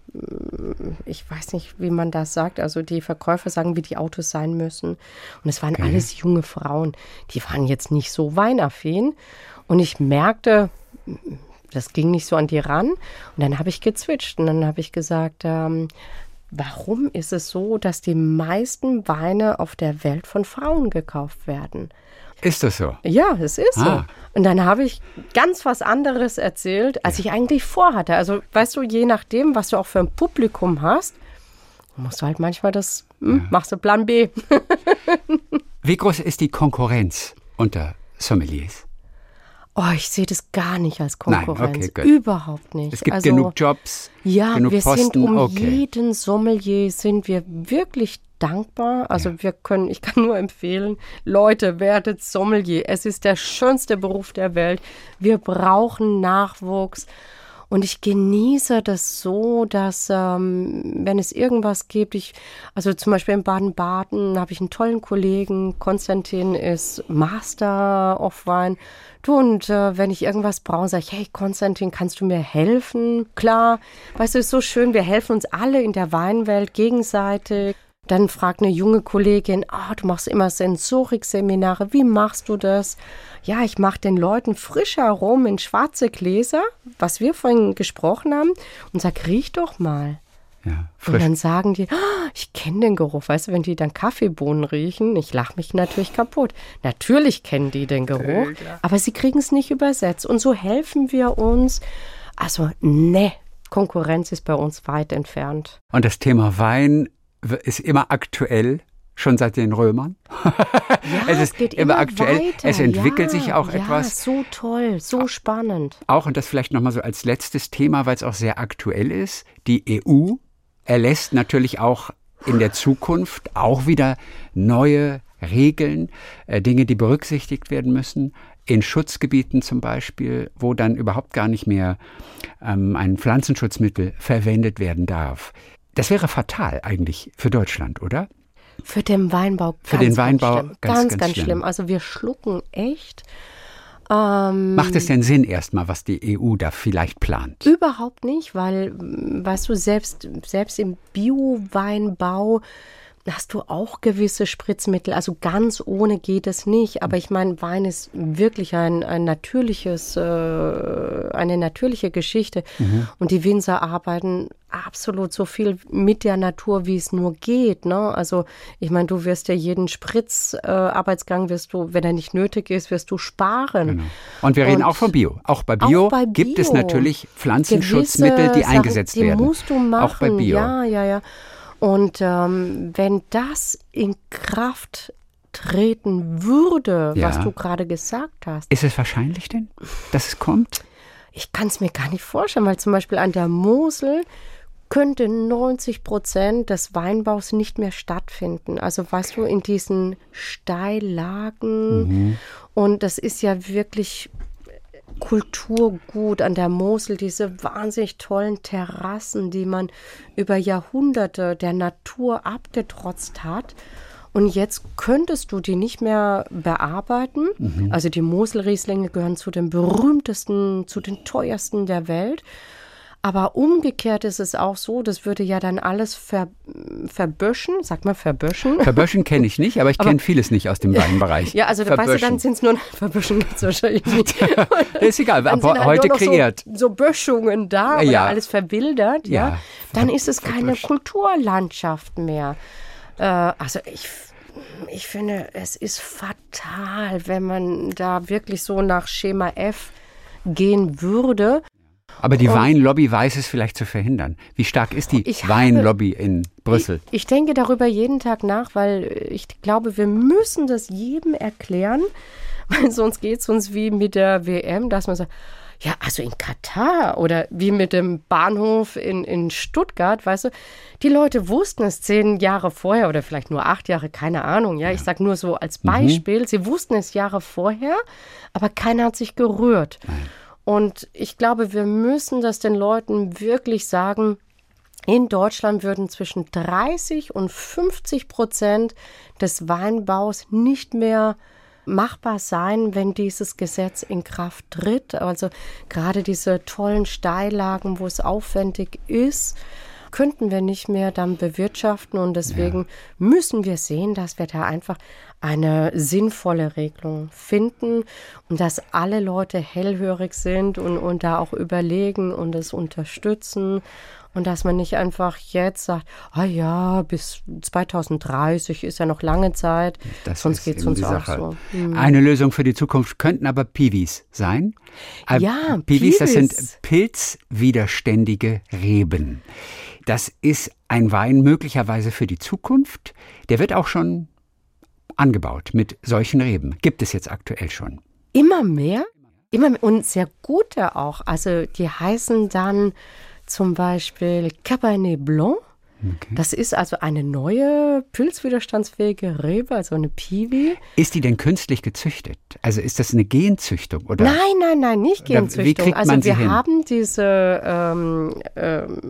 ich weiß nicht, wie man das sagt, also die Verkäufer sagen, wie die Autos sein müssen. Und es waren okay. alles junge Frauen, die waren jetzt nicht so weinaffin. Und ich merkte, das ging nicht so an die ran. Und dann habe ich gezwitscht und dann habe ich gesagt, ähm, warum ist es so, dass die meisten Weine auf der Welt von Frauen gekauft werden? Ist das so? Ja, es ist ah. so. Und dann habe ich ganz was anderes erzählt, als ja. ich eigentlich vorhatte. Also, weißt du, je nachdem, was du auch für ein Publikum hast, musst du halt manchmal das, hm, ja. machst du Plan B. *laughs* Wie groß ist die Konkurrenz unter Sommeliers? Oh, ich sehe das gar nicht als Konkurrenz. Nein, okay, Überhaupt nicht. Es gibt also, genug Jobs. Ja, genug wir Posten. sind um okay. jeden Sommelier sind wir wirklich dankbar. Also ja. wir können, ich kann nur empfehlen, Leute, werdet Sommelier. Es ist der schönste Beruf der Welt. Wir brauchen Nachwuchs. Und ich genieße das so, dass ähm, wenn es irgendwas gibt, ich, also zum Beispiel in Baden-Baden habe ich einen tollen Kollegen, Konstantin ist Master of Wine. Du, und äh, wenn ich irgendwas brauche, sage ich, hey Konstantin, kannst du mir helfen? Klar, weißt du, ist so schön, wir helfen uns alle in der Weinwelt gegenseitig. Dann fragt eine junge Kollegin, oh, du machst immer Sensorik-Seminare, wie machst du das? Ja, ich mache den Leuten frische Aromen in schwarze Gläser, was wir vorhin gesprochen haben, und sag, riech doch mal. Ja, und dann sagen die, oh, ich kenne den Geruch. Weißt du, wenn die dann Kaffeebohnen riechen, ich lache mich natürlich kaputt. Natürlich kennen die den Geruch, aber sie kriegen es nicht übersetzt. Und so helfen wir uns. Also, ne, Konkurrenz ist bei uns weit entfernt. Und das Thema Wein ist immer aktuell, schon seit den Römern. *laughs* Ja, es ist es immer, immer, aktuell. Weiter. Es entwickelt ja, sich auch ja, etwas. So toll, so spannend. Auch und das vielleicht nochmal so als letztes Thema, weil es auch sehr aktuell ist. Die EU erlässt natürlich auch in der Zukunft auch wieder neue Regeln, äh, Dinge, die berücksichtigt werden müssen. In Schutzgebieten zum Beispiel, wo dann überhaupt gar nicht mehr ähm, ein Pflanzenschutzmittel verwendet werden darf. Das wäre fatal eigentlich für Deutschland, oder? Für den Weinbau. Ganz, für den Weinbau ganz, ganz, ganz, ganz schlimm. schlimm. Also wir schlucken echt. Ähm, Macht es denn Sinn erstmal, was die EU da vielleicht plant? Überhaupt nicht, weil, weißt du, selbst, selbst im Bio-Weinbau hast du auch gewisse Spritzmittel. Also ganz ohne geht es nicht. Aber ich meine, Wein ist wirklich ein, ein natürliches, äh, eine natürliche Geschichte. Mhm. Und die Winzer arbeiten absolut so viel mit der Natur, wie es nur geht. Ne? Also ich meine, du wirst ja jeden Spritzarbeitsgang, äh, wirst du, wenn er nicht nötig ist, wirst du sparen. Genau. Und wir reden Und auch von Bio. Auch bei Bio, auch bei Bio gibt es natürlich Pflanzenschutzmittel, die eingesetzt Sachen, die werden. Die musst du machen. Auch bei Bio. Ja, ja, ja. Und ähm, wenn das in Kraft treten würde, ja. was du gerade gesagt hast. Ist es wahrscheinlich denn, dass es kommt? Ich kann es mir gar nicht vorstellen, weil zum Beispiel an der Mosel könnte 90 Prozent des Weinbaus nicht mehr stattfinden. Also weißt du, in diesen Steillagen. Mhm. Und das ist ja wirklich Kulturgut an der Mosel, diese wahnsinnig tollen Terrassen, die man über Jahrhunderte der Natur abgetrotzt hat. Und jetzt könntest du die nicht mehr bearbeiten. Mhm. Also die Moselrieslinge gehören zu den berühmtesten, zu den teuersten der Welt. Aber umgekehrt ist es auch so, das würde ja dann alles ver, verböschen, sag mal verböschen. *laughs* Verböschen kenne ich nicht, aber ich kenne vieles nicht aus dem Weinbereich. Ja, also weißt du, dann sind es nur, *laughs* verböschen gibt es wahrscheinlich nicht. *laughs* ist egal, aber halt heute kreiert. So, so, Böschungen da ja. alles verwildert, ja, ja. dann ist es keine Kulturlandschaft mehr. Äh, also ich ich finde, es ist fatal, wenn man da wirklich so nach Schema F gehen würde. Aber die und Weinlobby weiß es vielleicht zu verhindern. Wie stark ist die Weinlobby in Brüssel? Ich, ich denke darüber jeden Tag nach, weil ich glaube, wir müssen das jedem erklären, *laughs* weil sonst geht es uns wie mit der WM, dass man sagt, ja, also in Katar oder wie mit dem Bahnhof in, in Stuttgart, weißt du, die Leute wussten es zehn Jahre vorher oder vielleicht nur acht Jahre, keine Ahnung, ja, ja. ich sage nur so als mhm. Beispiel, mhm. sie wussten es Jahre vorher, aber keiner hat sich gerührt. Nein. Und ich glaube, wir müssen das den Leuten wirklich sagen. In Deutschland würden zwischen 30 und 50 Prozent des Weinbaus nicht mehr machbar sein, wenn dieses Gesetz in Kraft tritt. Also gerade diese tollen Steillagen, wo es aufwendig ist. könnten wir nicht mehr dann bewirtschaften und deswegen ja. müssen wir sehen, dass wir da einfach eine sinnvolle Regelung finden und dass alle Leute hellhörig sind und, und da auch überlegen und es unterstützen und dass man nicht einfach jetzt sagt, ah ja, bis 2030 ist ja noch lange Zeit, das sonst geht es uns auch so. Mhm. Eine Lösung für die Zukunft könnten aber Piwis sein. Äh, ja, Piwis, das sind pilzwiderständige Reben. Das ist ein Wein möglicherweise für die Zukunft. Der wird auch schon angebaut mit solchen Reben. Gibt es jetzt aktuell schon. Immer mehr? Immer mehr und sehr gute auch. Also die heißen dann zum Beispiel Cabernet Blanc. Okay. Das ist also eine neue pilzwiderstandsfähige Rebe, also eine Piwi. Ist die denn künstlich gezüchtet? Also ist das eine Genzüchtung oder? Nein, nein, nein, nicht Genzüchtung. Wie kriegt also man wir hin? haben diese ähm, ähm,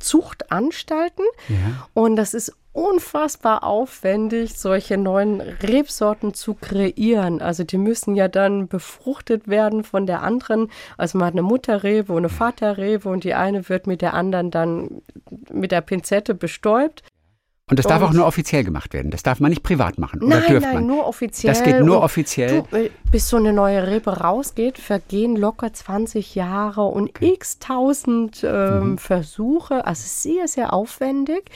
Zuchtanstalten ja. und das ist unfassbar aufwendig, solche neuen Rebsorten zu kreieren. Also die müssen ja dann befruchtet werden von der anderen. Also man hat eine Mutterrebe und eine Vaterrebe und die eine wird mit der anderen dann mit der Pinzette bestäubt. Und das darf und auch nur offiziell gemacht werden. Das darf man nicht privat machen. Oder nein, dürft nein, man? nur offiziell. Das geht nur offiziell. Du, äh, bis so eine neue Rebe rausgeht, vergehen locker 20 Jahre und okay. x tausend ähm, mhm. Versuche. Also sehr, sehr aufwendig.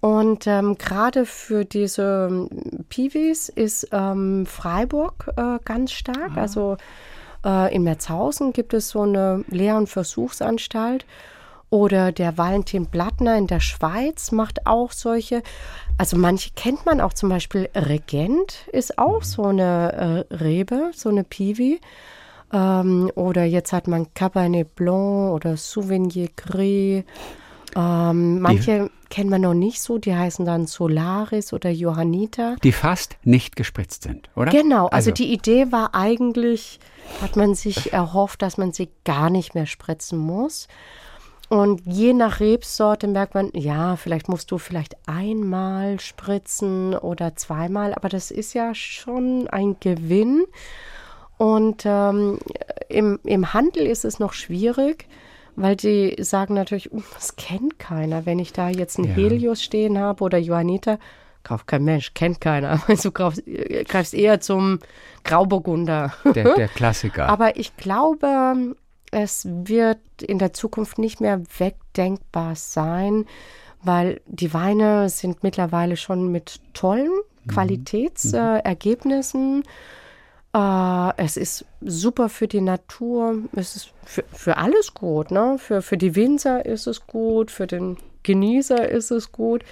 Und ähm, gerade für diese ähm, Piwis ist ähm, Freiburg äh, ganz stark. Ah. Also äh, in Merzhausen gibt es so eine Lehr- und Versuchsanstalt. Oder der Valentin Blattner in der Schweiz macht auch solche. Also manche kennt man auch, zum Beispiel Regent ist auch mhm. so eine äh, Rebe, so eine Piwi. Ähm, oder jetzt hat man Cabernet Blanc oder Souvenir Gris. Ähm, manche die, kennt man noch nicht so, die heißen dann Solaris oder Johanniter. Die fast nicht gespritzt sind, oder? Genau, also, also die Idee war eigentlich, hat man sich erhofft, dass man sie gar nicht mehr spritzen muss. Und je nach Rebsorte merkt man, ja, vielleicht musst du vielleicht einmal spritzen oder zweimal, aber das ist ja schon ein Gewinn. Und ähm, im, im Handel ist es noch schwierig, weil die sagen natürlich, das kennt keiner. Wenn ich da jetzt einen ja. Helios stehen habe oder Johanniter, kauft kein Mensch, kennt keiner. *laughs* Also du greifst, greifst eher zum Grauburgunder. Der, der *laughs* Klassiker. Aber ich glaube, es wird in der Zukunft nicht mehr wegdenkbar sein, weil die Weine sind mittlerweile schon mit tollen mhm. Qualitätsergebnissen. Mhm. Äh, äh, es ist super für die Natur, es ist für, für alles gut. Ne? Für, für die Winzer ist es gut, für den Genießer ist es gut.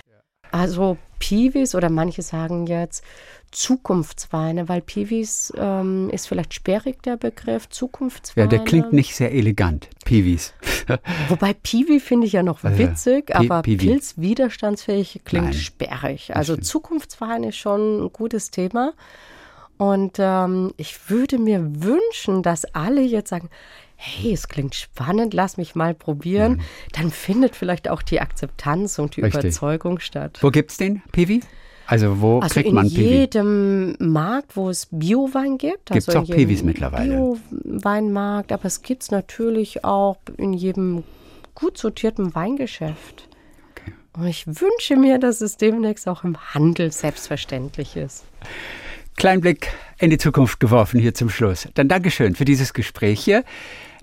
Also Piwis oder manche sagen jetzt Zukunftsweine, weil Piwis ähm, ist vielleicht sperrig der Begriff, Zukunftsweine. Ja, der klingt nicht sehr elegant, Piwis. *laughs* Wobei Piwi finde ich ja noch witzig, ja, aber Piwi. pilzwiderstandsfähig klingt Nein, sperrig. Also Zukunftsweine ist schon ein gutes Thema. Und ähm, ich würde mir wünschen, dass alle jetzt sagen, hey, es klingt spannend, lass mich mal probieren. Mhm. Dann findet vielleicht auch die Akzeptanz und die Richtig. Überzeugung statt. Wo gibt es den, Piwi? Also wo also kriegt man Piwi? In jedem Markt, wo es Biowein gibt. Gibt es also auch Piwis mittlerweile? Bioweinmarkt, aber es gibt es natürlich auch in jedem gut sortierten Weingeschäft. Okay. Und ich wünsche mir, dass es demnächst auch im Handel selbstverständlich ist. Kleinen Blick in die Zukunft geworfen hier zum Schluss. Dann Dankeschön für dieses Gespräch hier.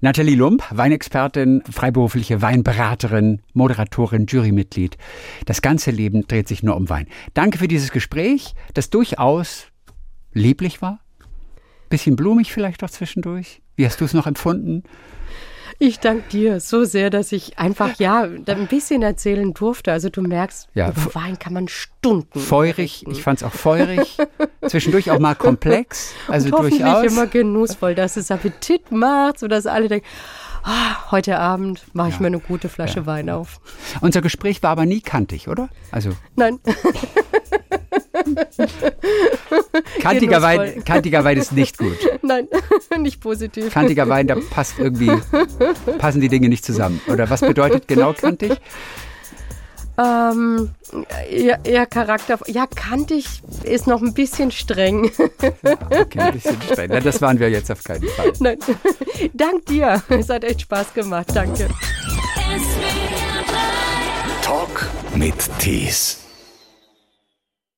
Nathalie Lump, Weinexpertin, freiberufliche Weinberaterin, Moderatorin, Jurymitglied. Das ganze Leben dreht sich nur um Wein. Danke für dieses Gespräch, das durchaus lieblich war. Bisschen blumig vielleicht auch zwischendurch. Wie hast du es noch empfunden? Ich danke dir so sehr, dass ich einfach ja ein bisschen erzählen durfte. Also du merkst, ja, über Wein kann man Stunden. Feurig, reden. ich fand es auch feurig, zwischendurch auch mal komplex. Also Und hoffentlich durchaus. immer genussvoll, dass es Appetit macht, sodass alle denken, ah, heute Abend mache ich ja. mir eine gute Flasche ja. Wein auf. Unser Gespräch war aber nie kantig, oder? Also. Nein. *laughs* kantiger, Wein, kantiger Wein ist nicht gut. *laughs* Nein, *laughs* nicht positiv. Kantiger Wein, da passt irgendwie, passen die Dinge nicht zusammen. Oder was bedeutet genau kantig? Ähm, eher, eher Charakter. Ja, kantig ist noch ein bisschen streng. okay, ein bisschen streng. Na, das waren wir jetzt auf keinen Fall. Nein. *laughs* Dank dir. Es hat echt Spaß gemacht. Danke. Talk mit Tees.